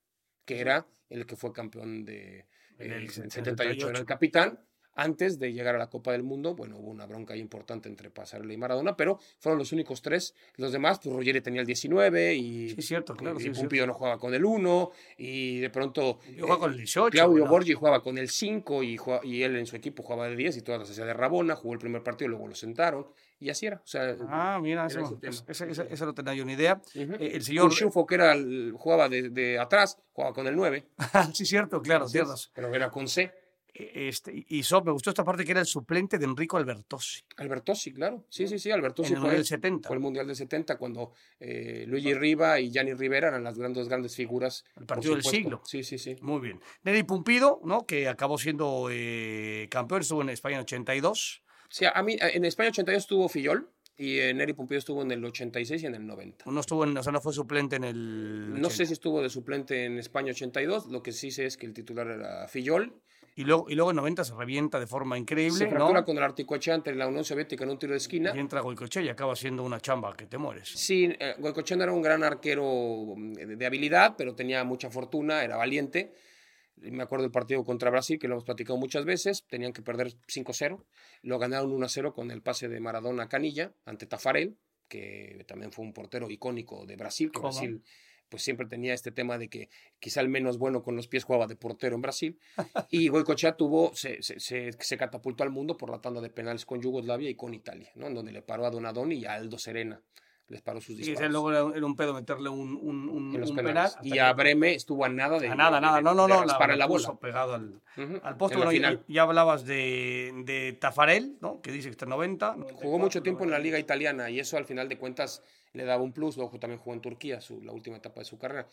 que era el que fue campeón de En el 78, 78. era el capitán. Antes de llegar a la Copa del Mundo, bueno, hubo una bronca ahí importante entre Pasarela y Maradona, pero fueron los únicos tres. Los demás, pues Ruggeri tenía el 19 y, Sí, es cierto, claro. y sí, es Pumpido no jugaba con el 1 y de pronto Yo jugaba eh, con el 18. Claudio ¿no? Borgi jugaba con el 5 y, jugaba- y él en su equipo jugaba de 10 y todas las hacía de Rabona, jugó el primer partido, luego lo sentaron y así era. O sea, Ah, mira, ese no tenía yo ni idea. Eh, el señor. Urshufo, que era jugaba de, de atrás, jugaba con el 9. sí, cierto, claro, ciertas. Pero era con C. Este, y so, me gustó esta parte que era el suplente de Enrico Albertosi. Albertossi, claro. Sí, sí, sí, Albertossi en el fue, Mundial 70. fue el Mundial del 70 cuando eh, Luigi Riva y Gianni Rivera eran las grandes, grandes figuras. El partido del siglo. Sí, sí, sí. Muy bien. Neri Pumpido, ¿no? Que acabó siendo eh, campeón, estuvo en España en 82. Sí, a mí, en España 82 estuvo Fillol y en Neri Pumpido estuvo en el 86 y en el 90. No estuvo en, o sea, no fue suplente en el. No 80. sé si estuvo de suplente en España 82, lo que sí sé es que el titular era Fillol. Y luego, y luego en 90 se revienta de forma increíble, Se fractura ¿no? con el articochea ante la Unión Soviética en un tiro de esquina. Y entra Goicoechea y acaba siendo una chamba que te mueres. Sí, eh, era un gran arquero mm, de, de habilidad, pero tenía mucha fortuna, era valiente. Me acuerdo del partido contra Brasil, que lo hemos platicado muchas veces. Tenían que perder 5-0. Lo ganaron 1-0 con el pase de Maradona a Canilla ante Tafarel, que también fue un portero icónico de Brasil, que. Brasil pues siempre tenía este tema de que quizá el menos bueno con los pies jugaba de portero en Brasil. Y Goicoechea tuvo, se, se, se, se catapultó al mundo por la tanda de penales con Yugoslavia y con Italia, ¿no? En donde le paró a Donadoni y a Aldo Serena. Les paró sus Y ese disparos. luego era, era un pedo meterle un, un, un, en los un penales. penal. y a Breme estuvo a nada de. a nada, nada. No, no, no. rasparle la, bola. pegado al, al poste. la Bueno, ya, ya hablabas de, de Tafarel, ¿no? Que dice que está en 90. Jugó mucho tiempo en la liga italiana y eso al final de cuentas le daba un plus. Luego también jugó en Turquía, su, la última etapa de su carrera.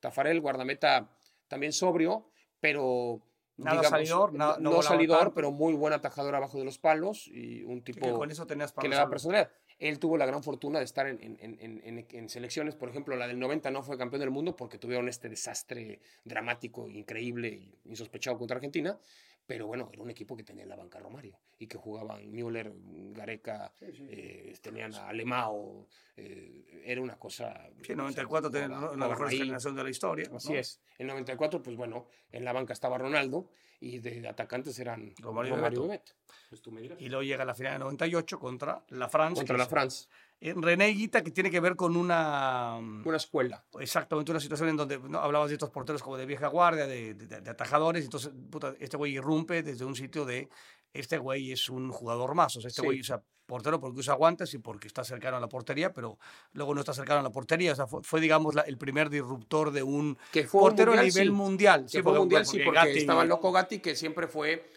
Tafarel, guardameta también sobrio, pero. Nada salidor, no, nada- no no volaba salidor, pero muy buen atajador abajo de los palos y un Que tipo con eso tenías que le da personalidad. Él tuvo la gran fortuna de estar en, en- selecciones, por ejemplo, la del 90 no fue campeón del mundo porque tuvieron este desastre dramático, increíble insospechado contra Argentina, pero bueno, era un equipo que tenía en la banca a Romario y que jugaban Müller, Gareca, eh, tenían a Alemao, eh, era una cosa... Sí, en 94 tenía la- mejor ahí. generación de la historia. Así ¿no? es. En 94, pues bueno, en la banca estaba Ronaldo y de atacantes eran Romario Romario, y y Bebeto. Pues tú me dirás. Y luego llega la final de 98 contra la Francia. Contra la France. René Higuita, que tiene que ver con una. Una escuela. Exactamente, una situación en donde ¿no? hablabas de estos porteros como de vieja guardia, de, de- de atajadores, entonces puta, este güey irrumpe desde un sitio de este güey es un jugador más. O sea, este Sí. güey, o sea, portero porque usa guantes y porque está cercano a la portería, pero luego no está cercano a la portería. O sea, fue, fue, digamos, la- el primer disruptor de un Que fue un portero a nivel sí. mundial. Que fue mundial, sí, porque Gatti- estaba loco Gatti, que siempre fue...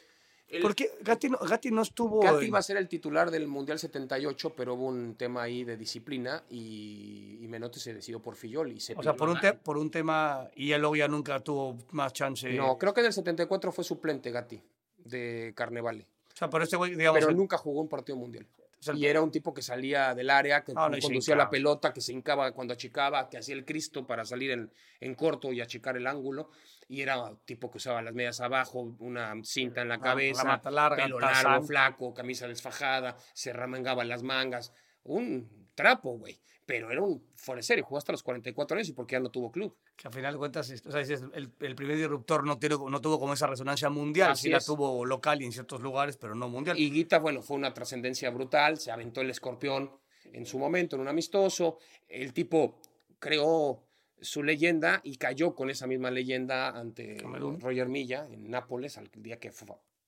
el- Porque Gatti no, Gatti no estuvo... Gatti en- iba a ser el titular del Mundial 78, pero hubo un tema ahí de disciplina y, y Menotti se decidió por Fillol y se O sea, por un, te- por tema... Y ya luego ya nunca tuvo más chance. No, creo que en el 74 fue suplente Gatti de Carnevale, O sea, pero este güey, digamos... pero el- nunca jugó un partido mundial. O sea, el- Y era un tipo que salía del área, que Ah, no, conducía la pelota, que se hincaba cuando achicaba, que hacía el Cristo para salir en, en corto y achicar el ángulo. Y era un tipo que usaba las medias abajo, una cinta en la cabeza, la mata larga, pelo largo, flaco, camisa desfajada, se remangaba las mangas. Un trapo, güey. Pero era un de serie, jugó hasta los 44 años y porque ya no tuvo club. que al final de cuentas, o sea, el, el primer disruptor no, tiene, no tuvo como esa resonancia mundial, Así sí la es. tuvo local y en ciertos lugares, pero no mundial. Y Guita, bueno, fue una trascendencia brutal, se aventó el escorpión en su momento, en un amistoso. El tipo creó su leyenda y cayó con esa misma leyenda ante Camerún. Roger Milla en Nápoles, al día que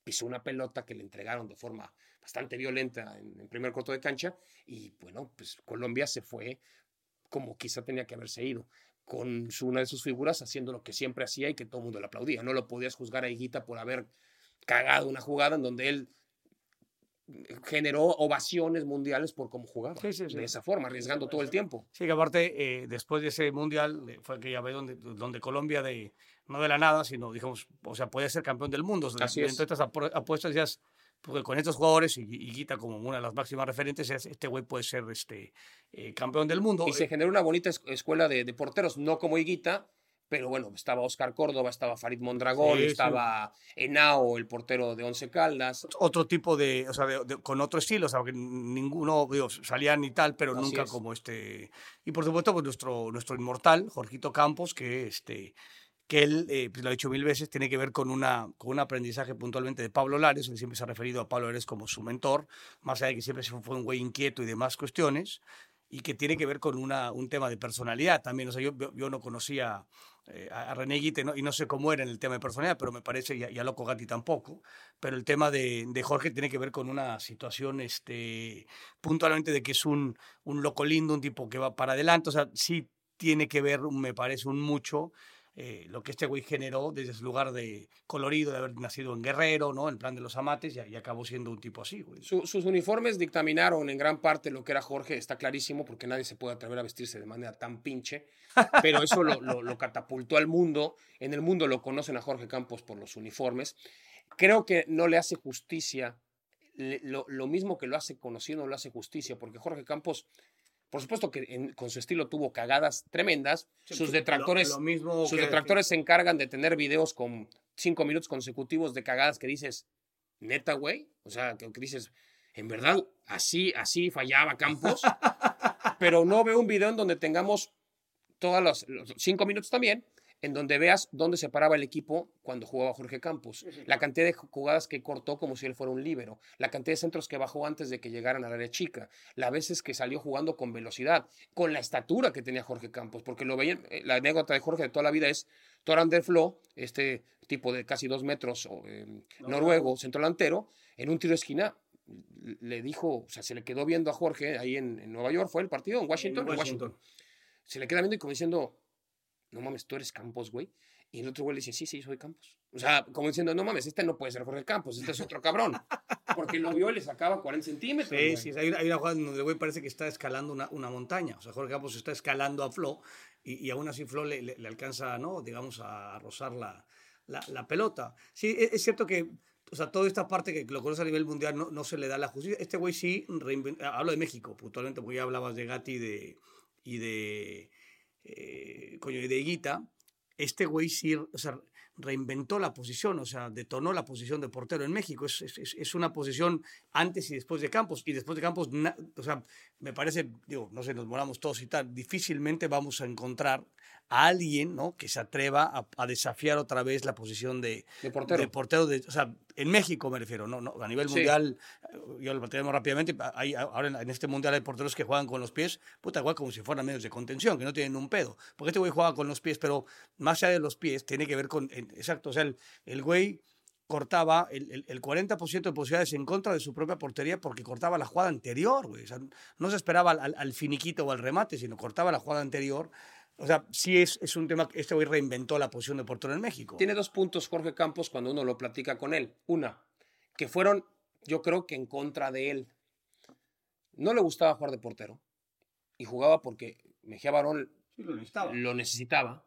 pisó una pelota que le entregaron de forma bastante violenta en el primer corto de cancha. Y bueno, pues Colombia se fue como quizá tenía que haberse ido, con su- una de sus figuras haciendo lo que siempre hacía y que todo el mundo le aplaudía. No lo podías juzgar a Higuita por haber cagado una jugada en donde él generó ovaciones mundiales por cómo jugaba. Sí, sí, sí. De esa forma, arriesgando todo el tiempo. Sí, que aparte, eh, después de ese mundial, eh, fue aquella vez donde, donde Colombia, de, no de la nada, sino, digamos, o sea, podía ser campeón del mundo. Así de- es. de todas estas apuestas, decías, porque con estos jugadores, y, y Guita como una de las máximas referentes, este güey puede ser este, eh, campeón del mundo. Y se generó una bonita es- escuela de, de porteros, no como Higuita, pero bueno, estaba Oscar Córdoba, estaba Farid Mondragón, Sí, sí. estaba Henao, el portero de Once Caldas. otro tipo de, o sea, de- de- con otro estilo, o sea, que ninguno, digo, salían y tal, pero Así nunca es. como este. Y por supuesto, pues nuestro, nuestro inmortal, Jorgito Campos, que este que él, eh, pues lo ha dicho mil veces, tiene que ver con, una, con un aprendizaje puntualmente de Pablo Lares, él siempre se ha referido a Pablo Lares como su mentor, más allá de que siempre fue un güey inquieto y demás cuestiones, y que tiene que ver con una, un tema de personalidad también. O sea, yo, yo- no conocía eh, a René Guite ¿no? y no sé cómo era en el tema de personalidad, pero me parece, y a, y Loco Gatti tampoco, pero el tema de, de Jorge tiene que ver con una situación este, puntualmente de que es un, un loco lindo, un tipo que va para adelante, o sea, sí tiene que ver, me parece, un mucho eh, lo que este güey generó desde su lugar de colorido, de haber nacido en Guerrero, ¿no? En plan de los amates, y, y acabó siendo un tipo así, güey. Su- sus uniformes dictaminaron en gran parte lo que era Jorge, está clarísimo, porque nadie se puede atrever a vestirse de manera tan pinche, pero eso lo, lo- catapultó al mundo. En el mundo lo conocen a Jorge Campos por los uniformes. Creo que no le hace justicia, lo mismo que lo hace conocido, no lo hace justicia, porque Jorge Campos, por supuesto que en- con su estilo tuvo cagadas tremendas, sus detractores... Lo, lo mismo Sus que- detractores se encargan de tener videos con cinco minutos consecutivos de cagadas que dices, neta, güey. O sea, que, que dices, en verdad, así, así fallaba Campos. pero no veo un video en donde tengamos todos los, los cinco minutos también, en donde veas dónde se paraba el equipo cuando jugaba Jorge Campos. La cantidad de jugadas que cortó como si él fuera un líbero. La cantidad de centros que bajó antes de que llegaran al área chica. Las veces que salió jugando con velocidad. Con la estatura que tenía Jorge Campos. Porque lo veían, eh, la anécdota de Jorge de toda la vida es Toran der Flo, este tipo de casi dos metros, eh, noruego, centro delantero, en un tiro de esquina le dijo, o sea, se le quedó viendo a Jorge ahí en, en Nueva York, fue el partido, en Washington, en Washington. Se le queda viendo y como diciendo, no mames, tú eres Campos, güey. Y el otro güey le dice, sí, sí, soy Campos. O sea, como diciendo, no mames, este no puede ser Jorge Campos, este es otro cabrón. Porque lo vio y le sacaba 40 centímetros. Sí, güey. sí, hay, una- hay una jugada donde el güey parece que está escalando una, una montaña. O sea, Jorge Campos está escalando a Flo y, y aún así Flo le, le- le alcanza, ¿no? Digamos, a rozar la, la, la pelota. Sí, es, es cierto que, o sea, toda esta parte que lo conoce a nivel mundial no, no se le da la justicia. Este güey sí hablo de México, puntualmente, porque ya hablabas de Gatti y de, y de, eh, coño, de Higuita. Este güey sí, reinventó la posición, o sea, detonó la posición de portero en México. Es, es- es- una posición antes y después de Campos. Y después de Campos, o sea, me parece, digo, no sé, nos moramos todos y tal, difícilmente vamos a encontrar a alguien, ¿no? Que se atreva a, a desafiar otra vez la posición de, De portero. de portero de- o sea, en México me refiero, no, no a nivel Sí. mundial, eh, yo lo planteamos rápidamente, hay, ahora en, en este mundial hay porteros que juegan con los pies, puta, igual como si fueran medios de contención, que no tienen un pedo, porque este güey juega con los pies, pero más allá de los pies, tiene que ver con, en- exacto, o sea, el, el güey cortaba el, el- el 40% de posibilidades en contra de su propia portería porque cortaba la jugada anterior, güey. O sea, no se esperaba al, al- al finiquito o al remate, sino cortaba la jugada anterior. O sea, sí es, es un tema que este güey reinventó la posición de portero en México. Tiene dos puntos Jorge Campos cuando uno lo platica con él. Una, que fueron, yo creo que en contra de él. No le gustaba jugar de portero y jugaba porque Mejía Barón Sí, lo necesitaba. lo necesitaba.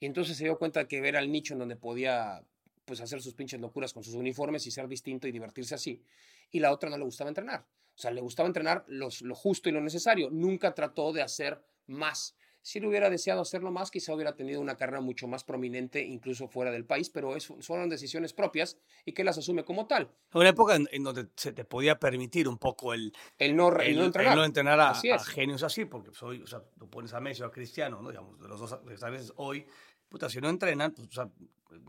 Y entonces se dio cuenta que era el nicho en donde podía pues hacer sus pinches locuras con sus uniformes y ser distinto y divertirse así. Y la otra no le gustaba entrenar. O sea, le gustaba entrenar los, lo justo y lo necesario. Nunca trató de hacer más. Si le hubiera deseado hacerlo más, quizá hubiera tenido una carrera mucho más prominente, incluso fuera del país, pero es, fueron decisiones propias y que las asume como tal. Una época en, en donde se te podía permitir un poco el, El no, el el, no el entrenar. no entrenar a, Así a genios así, porque soy, o sea, tú pones a Messi o a Cristiano, ¿no? Digamos, de los dos, a veces hoy, puta, si no entrenan, pues, o sea,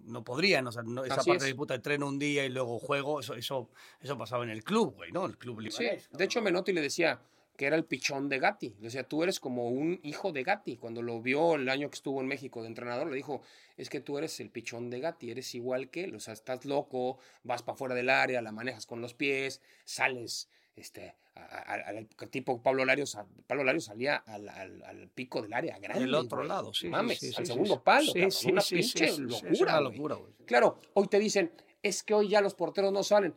no podrían, o sea, no- esa Así parte es. de puta, entreno un día y luego juego, eso, eso, eso pasaba en el club, güey, ¿no? El club Sí, libanés. de hecho Menotti le decía que era el pichón de Gatti. Le decía, tú eres como un hijo de Gatti. Cuando lo vio el año que estuvo en México de entrenador, le dijo, es que tú eres el pichón de Gatti, eres igual que él. O sea, estás loco, vas para fuera del área, la manejas con los pies, sales, este, al tipo Pablo Larios, Pablo Larios salía al, al- al pico del área grande. Del otro lado, sí. Mames, sí, sí, al sí, segundo palo, Sí, cabrón, sí, una pinche locura. Claro, hoy te dicen, es que hoy ya los porteros no salen.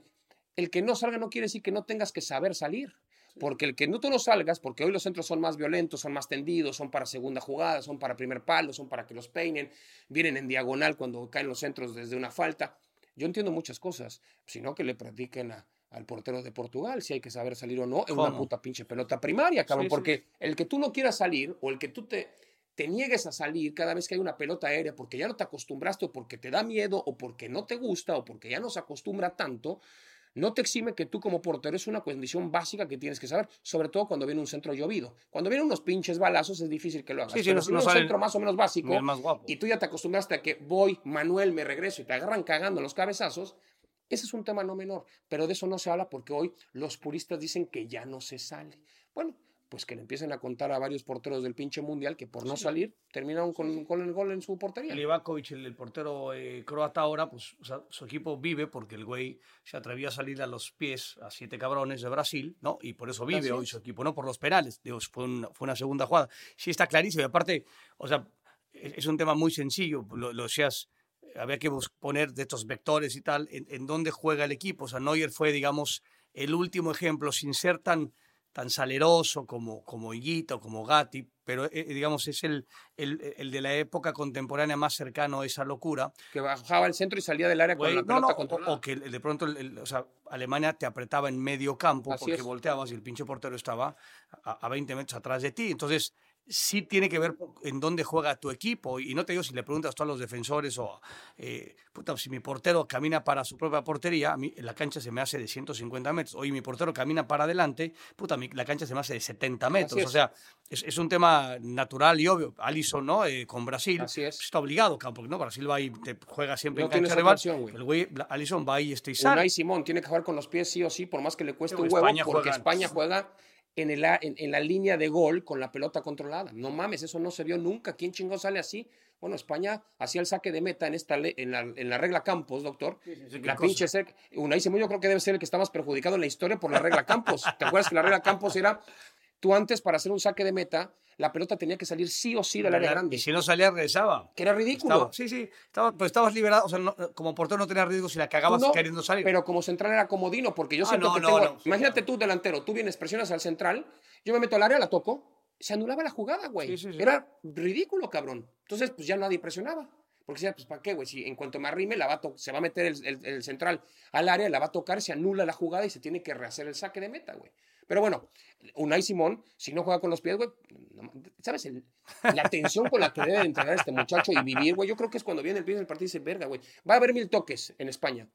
El que no salga no quiere decir que no tengas que saber salir. Porque el que no tú no salgas, porque hoy los centros son más violentos, son más tendidos, son para segunda jugada, son para primer palo, son para que los peinen, vienen en diagonal cuando caen los centros desde una falta. Yo entiendo muchas cosas, sino que le practiquen a- al portero de Portugal si hay que saber salir o no en una puta pinche pelota primaria, cabrón. Sí, sí. porque el que tú no quieras salir o el que tú te, te niegues a salir cada vez que hay una pelota aérea porque ya no te acostumbraste o porque te da miedo o porque no te gusta o porque ya no se acostumbra tanto, no te exime que tú como portero es una condición básica que tienes que saber, sobre todo cuando viene un centro llovido. Cuando vienen unos pinches balazos es difícil que lo hagas. Sí, sí, pero no- si no un centro más o menos básico más y tú ya te acostumbraste a que voy, Manuel, me regreso y te agarran cagando los cabezazos, ese es un tema no menor, pero de eso no se habla porque hoy los puristas dicen que ya no se sale. Bueno, pues que le empiecen a contar a varios porteros del pinche mundial que por no salir terminaron con, con el gol en su portería. Livakovic, el, el portero eh, croata ahora, pues o sea, su equipo vive porque el güey se atrevió a salir a los pies a siete cabrones de Brasil, ¿no? Y por eso vive hoy su equipo, no por los penales. Digo, fue, una, fue una segunda jugada. Sí, está clarísimo. Y aparte, o sea, es, es un tema muy sencillo. Lo, lo decías, había que poner de estos vectores y tal, en, en dónde juega el equipo. O sea, Neuer fue, digamos, el último ejemplo, sin ser tan tan saleroso como, como Higuita o como Gatti, pero eh, digamos es el, el, el de la época contemporánea más cercano a esa locura. Que bajaba al centro y salía del área con la no, pelota no, o, controlada. o que el- de pronto el- o sea, Alemania te apretaba en medio campo Así porque es. volteabas y el pinche portero estaba a, a 20 metros atrás de ti. Entonces, sí tiene que ver en dónde juega tu equipo. Y no te digo si le preguntas tú a los defensores o, eh, puta, si mi portero camina para su propia portería, a mí la cancha se me hace de 150 metros. Hoy mi portero camina para adelante, puta, mi- la cancha se me hace de 70 metros. O sea, es, es un tema natural y obvio. Alisson, ¿no? Eh, con Brasil. Así es. Está obligado, porque no, Brasil va y te juega siempre No en cancha rival. el güey, Alisson va y este y sale. Unai Simón tiene que jugar con los pies sí o sí, por más que le cueste Sí, un huevo, España porque juega- España juega en, el, a- en, en la línea de gol con la pelota controlada. No mames, eso no se vio nunca. ¿Quién chingón sale así? Bueno, España hacía el saque de meta en esta en, la, en la regla Campos, doctor. la pinche sec. Unai Simón yo creo que debe ser el que está más perjudicado en la historia por la regla Campos. ¿Te acuerdas que la regla Campos era, tú antes para hacer un saque de meta, la pelota tenía que salir sí o sí del área grande? Y si no salía, regresaba. Que era ridículo. Estaba- sí, sí, estaba, pues estabas liberado, o sea, no- como portero no tenías riesgo si la cagabas no, queriendo salir. Pero como central era comodino, porque yo Ah, siento no, que no, tengo. imagínate tú, delantero, tú vienes, presionas al central, yo me meto al área, la toco, se anulaba la jugada, güey. Sí, sí, sí. Era ridículo, cabrón. Entonces, pues ya nadie presionaba. Porque decía, pues ¿para qué, güey? Si en cuanto me arrime, la va se va a meter el, el- el central al área, la va a tocar, se anula la jugada y se tiene que rehacer el saque de meta, güey. Pero bueno, Unai Simón, si no juega con los pies, güey, ¿sabes? El, la tensión con la que debe entrenar este muchacho y vivir, güey, yo creo que es cuando viene el pie del partido y dice, verga, güey, va a haber mil toques en España.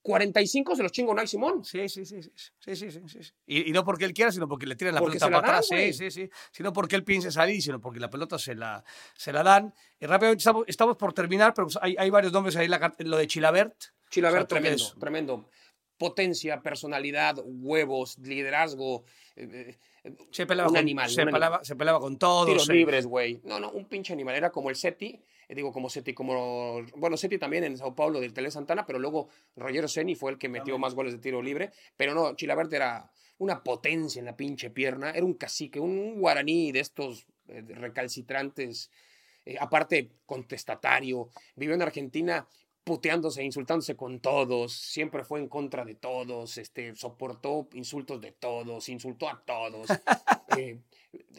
45 se los chinga Unai Simón. Sí, sí, sí. sí, sí, sí, sí. Y, y, no porque él quiera, sino porque le tiran la porque pelota para atrás. Sí, sí, sí. Sino porque él piense salir, sino porque la pelota se la, se la dan. Y rápidamente estamos, estamos por terminar, pero pues hay, hay varios nombres ahí. La, lo de Chilabert. Chilabert, o sea, tremendo, tremendo potencia, personalidad, huevos, liderazgo. eh, eh, Se pelaba, un con, animal. se, un animal. pelaba, se pelaba con todos. Tiros libres, güey. No, no, un pinche animal. Era como el Seti. eh, Digo, como Seti, como. Bueno, Seti también en Sao Paulo del Tele Santana, pero luego Rogero Seni fue el que metió más goles de tiro libre. Pero no, Chilabert era una potencia en la pinche pierna. Era un cacique, un guaraní de estos recalcitrantes. eh, aparte, contestatario. Vivió en Argentina puteándose, insultándose con todos, siempre fue en contra de todos, este, soportó insultos de todos, insultó a todos, eh,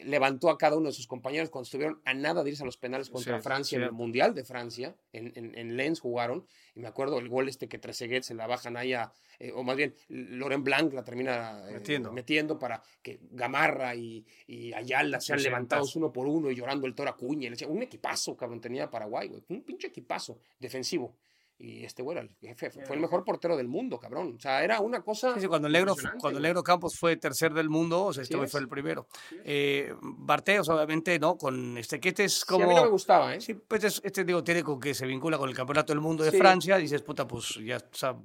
levantó a cada uno de sus compañeros cuando estuvieron a nada de irse a los penales contra Sí, Francia en el. Mundial de Francia, en, en, en Lens jugaron, y me acuerdo el gol este que Trezeguet se la bajan ahí a, eh, o más bien Loren Blanc la termina eh, Metiendo. metiendo para que Gamarra y, y Ayala sean Sí, levantados uno por uno y llorando el Toro Acuña, un equipazo, cabrón, tenía Paraguay, güey, un pinche equipazo defensivo. Y este güey era el jefe, fue el mejor portero del mundo, cabrón. O sea, era una cosa. Sí, sí, cuando el negro, cuando el negro Campos fue tercer del mundo, o sea, este güey fue el primero. Eh, Barteos, obviamente, ¿no? Con este, que este es como... a mí no me gustaba, ¿eh? Sí, pues es- este digo, tiene con que se vincula con el campeonato del mundo de. Francia, dices, puta, pues ya, o sea,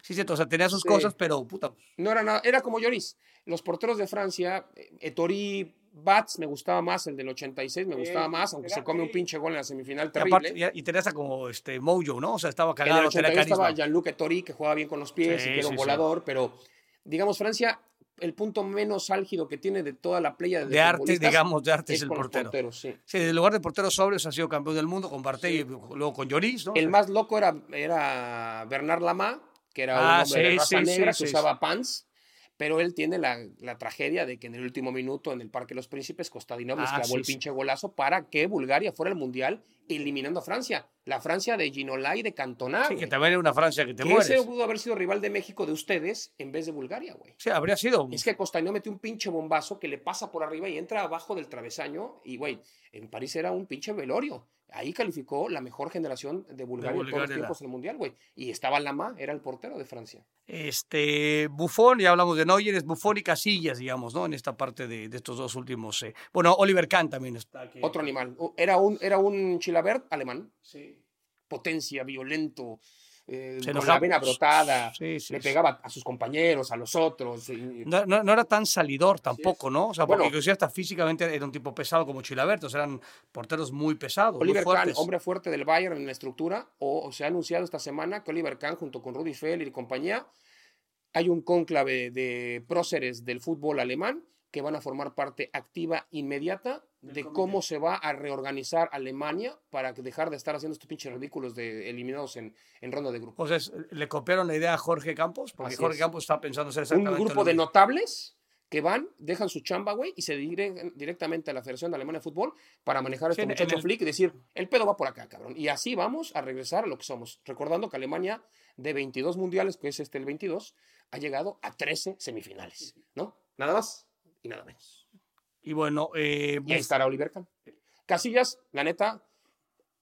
sí, cierto, o sea, tenía sus cosas, pero puta, No era nada, era como Lloris. Los porteros de Francia, eh, Etori Bats me gustaba más, el del 86 me gustaba más, aunque se come un pinche gol en la semifinal y terrible. aparte, ya- y tenía hasta como este Mojo, ¿no? O sea, estaba En el cagado, tenía 82 estaba carisma. Jean-Luc Etori, que jugaba bien con los pies Sí, y que era un sí, sí. volador, pero digamos, Francia, el punto menos álgido que tiene de toda la playa de, De arte, digamos, de arte es el portero. porteros, sí. Sí, en lugar de porteros sobrios ha sido campeón del mundo con Barté y luego con Lloris, ¿no? O El sea, más loco era, era Bernard Lama, que era Ah, un hombre de sí, raza sí, negra que usaba pants, pero él tiene la, la tragedia de que en el último minuto en el Parque de los Príncipes, Costadinov les Ah, clavó el sí, pinche golazo para que Bulgaria fuera al Mundial eliminando a Francia. La Francia de Ginola y de Cantona. sí, que también era una Francia que te que mueres. ese pudo haber sido rival de México de ustedes en vez de Bulgaria, güey. Sí, habría sido. Es que Costainó metió un pinche bombazo que le pasa por arriba y entra abajo del travesaño. Y, güey, en París era un pinche velorio. Ahí calificó la mejor generación de Bulgaria, de todos los Bulgaria, tiempos en el Mundial, güey. Y estaba Lama, era el portero de Francia. Este, Buffon, ya hablamos de Neuer, es Buffon y Casillas, digamos, ¿no? En esta parte de, de estos dos últimos. eh. Bueno, Oliver Kahn también está aquí. Otro animal. Era un, era un Chilabert alemán. Potencia, violento, eh, Se con la vena brotada. Sí, sí, le sí. pegaba a sus compañeros, a los otros. y- No, no- no era tan salidor tampoco, ¿no? O sea, porque Bueno. inclusive hasta físicamente era un tipo pesado como Chilaberto, o sea, eran porteros muy pesados, Oliver muy Kahn, hombre fuerte del Bayern en la estructura, o, o se ha anunciado esta semana que Oliver Kahn, junto con Rudi Feller y compañía, hay un cónclave de próceres del fútbol alemán que van a formar parte activa inmediata de cómo se va a reorganizar Alemania para que dejar de estar haciendo estos pinches ridículos de eliminados en, en ronda de grupos. O sea, le copiaron la idea a Jorge Campos, porque Así Jorge es. Campos está pensando hacer Un exactamente grupo lo de mismo. notables que van, dejan su chamba, güey, y se dirigen directamente a la Federación de Alemania de Fútbol para manejar Sí, este muchacho el- Flick y decir, el pedo va por acá, cabrón. Y así vamos a regresar a lo que somos. Recordando que Alemania, de 22 mundiales, que es este el 22, ha llegado a 13 semifinales, ¿no? Nada más y nada menos. Y bueno, eh, Y ahí estará Oliver Kahn. Casillas, la neta,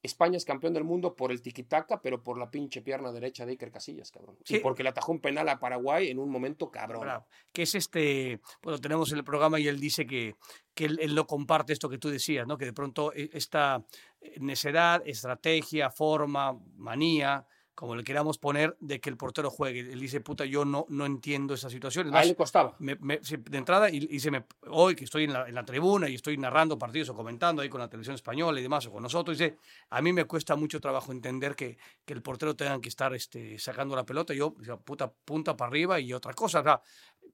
España es campeón del mundo por el tiquitaca, pero por la pinche pierna derecha de Iker Casillas, cabrón. Sí. Y porque le atajó un penal a Paraguay en un momento cabrón. Bravo. Que es este, bueno, tenemos en el programa y él dice que, que él, él no comparte esto que tú decías, ¿no? Que de pronto eh, esta eh, necedad, estrategia, forma, manía, como le queramos poner, de que el portero juegue. Él dice, puta, yo no, no entiendo esa situación. Es A él le costaba. me- me- de entrada, y, y se me, hoy que estoy en la, en la tribuna y estoy narrando partidos o comentando ahí con la televisión española y demás, o con nosotros, dice, a mí me cuesta mucho trabajo entender que, que el portero tenga que estar este, sacando la pelota, yo, puta, punta para arriba y otra cosa, o sea,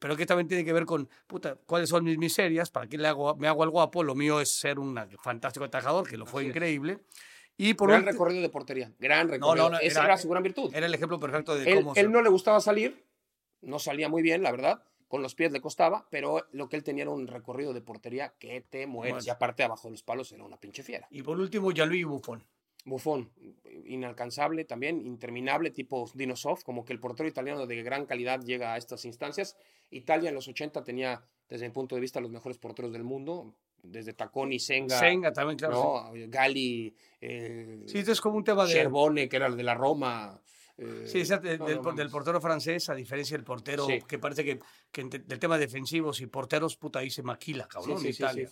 pero que también tiene que ver con, puta, cuáles son mis miserias, para qué le hago, me hago al guapo, lo mío es ser un fantástico atajador, que lo fue Así es. Y por gran recorrido de portería. Gran no, recorrido. no, Esa era- era, su gran virtud. era el ejemplo perfecto de él, cómo... se- él no le gustaba salir, no salía muy bien, la verdad. Con los pies le costaba, pero lo que él tenía era un recorrido de portería que te mueres. Mueres. Y aparte, abajo de los palos era una pinche fiera. Y por último, Gianluigi Buffon. Bufón, inalcanzable también, interminable, tipo Dinosov, como que el portero italiano de gran calidad llega a estas instancias. Italia en los 80 tenía, desde mi punto de vista, los mejores porteros del mundo, desde Taconi, Senga, Senga también, claro. ¿no? Gali, eh, Sí, esto es como un tema de... Cherbone, que era el de la Roma. eh, Sí, de- no, del, no del portero francés, a diferencia del portero, Sí. que parece que, que del tema defensivos y porteros, puta, ahí se maquila, cabrón, sí, en Italia.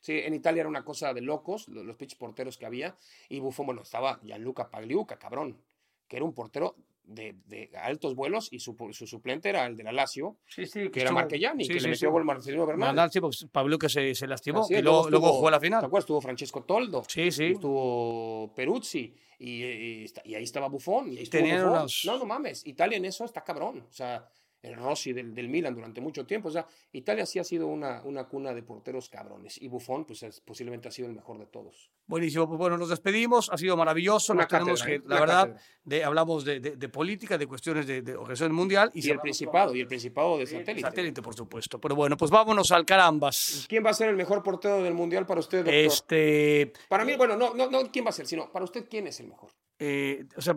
sí, en Italia era una cosa de locos, lo- los, pinches porteros que había. Y Buffon, bueno, estaba Gianluca Pagliuca, cabrón, que era un portero de, de altos vuelos y su, su suplente era el de la Lazio, Sí, sí, que era Marquellani, que le metió gol Marcelino Bernal. Bernal, sí, porque Pablo que se, se lastimó Así y luego, luego estuvo- jugó la ¿Te final. acuerdas? Estuvo Francesco Toldo. Sí, sí. Estuvo Peruzzi. Y, y, y ahí estaba Buffon. Y ahí Tenían Buffon. unos- No, no mames. Italia en eso está cabrón. O sea, el Rossi del, del Milan durante mucho tiempo. O sea, Italia sí ha sido una, una cuna de porteros cabrones. Y Buffon, pues es- posiblemente ha sido el mejor de todos. Buenísimo, pues bueno, nos despedimos, ha sido maravilloso, Una tenemos cátedra, que, ¿eh? la verdad, de, hablamos de, de- de política, de cuestiones de, de organización mundial y, Y, el Principado, con- y el Principado de satélite. satélite, por supuesto. Pero bueno, pues vámonos al carambas. ¿Quién va a ser el mejor portero del Mundial para usted, doctor? Este, Para mí, bueno, no, no, no quién va a ser, sino para usted, ¿quién es el mejor? eh, o sea,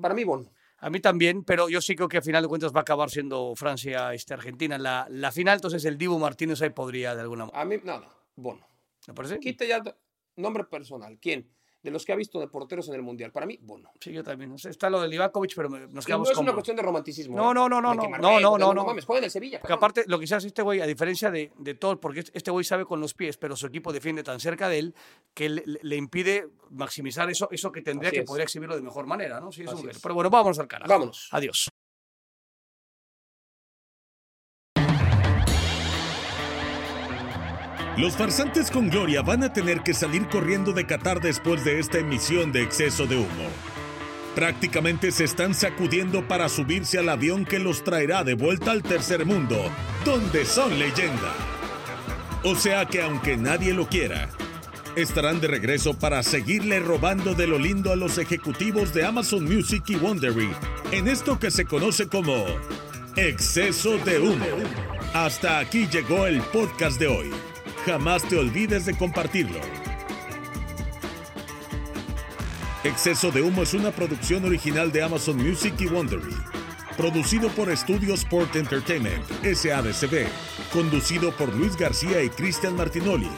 Para mí, Bono. A mí también, pero yo sí creo que a final de cuentas va a acabar siendo Francia, este, Argentina la, la final, entonces el Dibu Martínez ahí podría de alguna manera. A mí, no, no, Bono. ¿Me parece? Quita ya nombre personal. ¿Quién? De los que ha visto de porteros en el Mundial. Para mí, Bono. Sí, yo también. Está lo de Livakovic, pero me- nos Y no quedamos es una cuestión de romanticismo. No, ¿eh? no, no, que no, no, no, no, no. mames, juega en el Sevilla. Porque aparte, lo que se hace este güey, a diferencia de, de todo, porque este- güey sabe con los pies, pero su equipo defiende tan cerca de él que le, impide maximizar eso, eso que tendría que poder exhibirlo de mejor manera, ¿no? Sí, es un. Pero bueno, vámonos al carajo. Vámonos. Adiós. Los farsantes con gloria van a tener que salir corriendo de Qatar después de esta emisión de exceso de humo. Prácticamente se están sacudiendo para subirse al avión que los traerá de vuelta al tercer mundo, donde son leyenda. O sea que aunque nadie lo quiera, estarán de regreso para seguirle robando de lo lindo a los ejecutivos de Amazon Music y Wondery en esto que se conoce como exceso de humo. Hasta aquí llegó el podcast de hoy. Jamás te olvides de compartirlo. Exceso de Humo es una producción original de Amazon Music y Wondery. Producido por Studios Sport Entertainment, SADCB. Conducido por Luis García y Cristian Martinoli.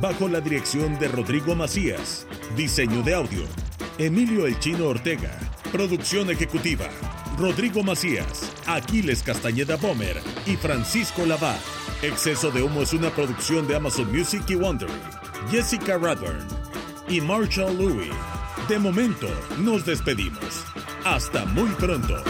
Bajo la dirección de Rodrigo Macías. Diseño de audio. Emilio El Chino Ortega. Producción ejecutiva. Rodrigo Macías, Aquiles Castañeda Bomer y Francisco Lavat. Exceso de Humo es una producción de Amazon Music y Wondery. Jessica Radburn y Marshall Louis. De momento, nos despedimos. Hasta muy pronto.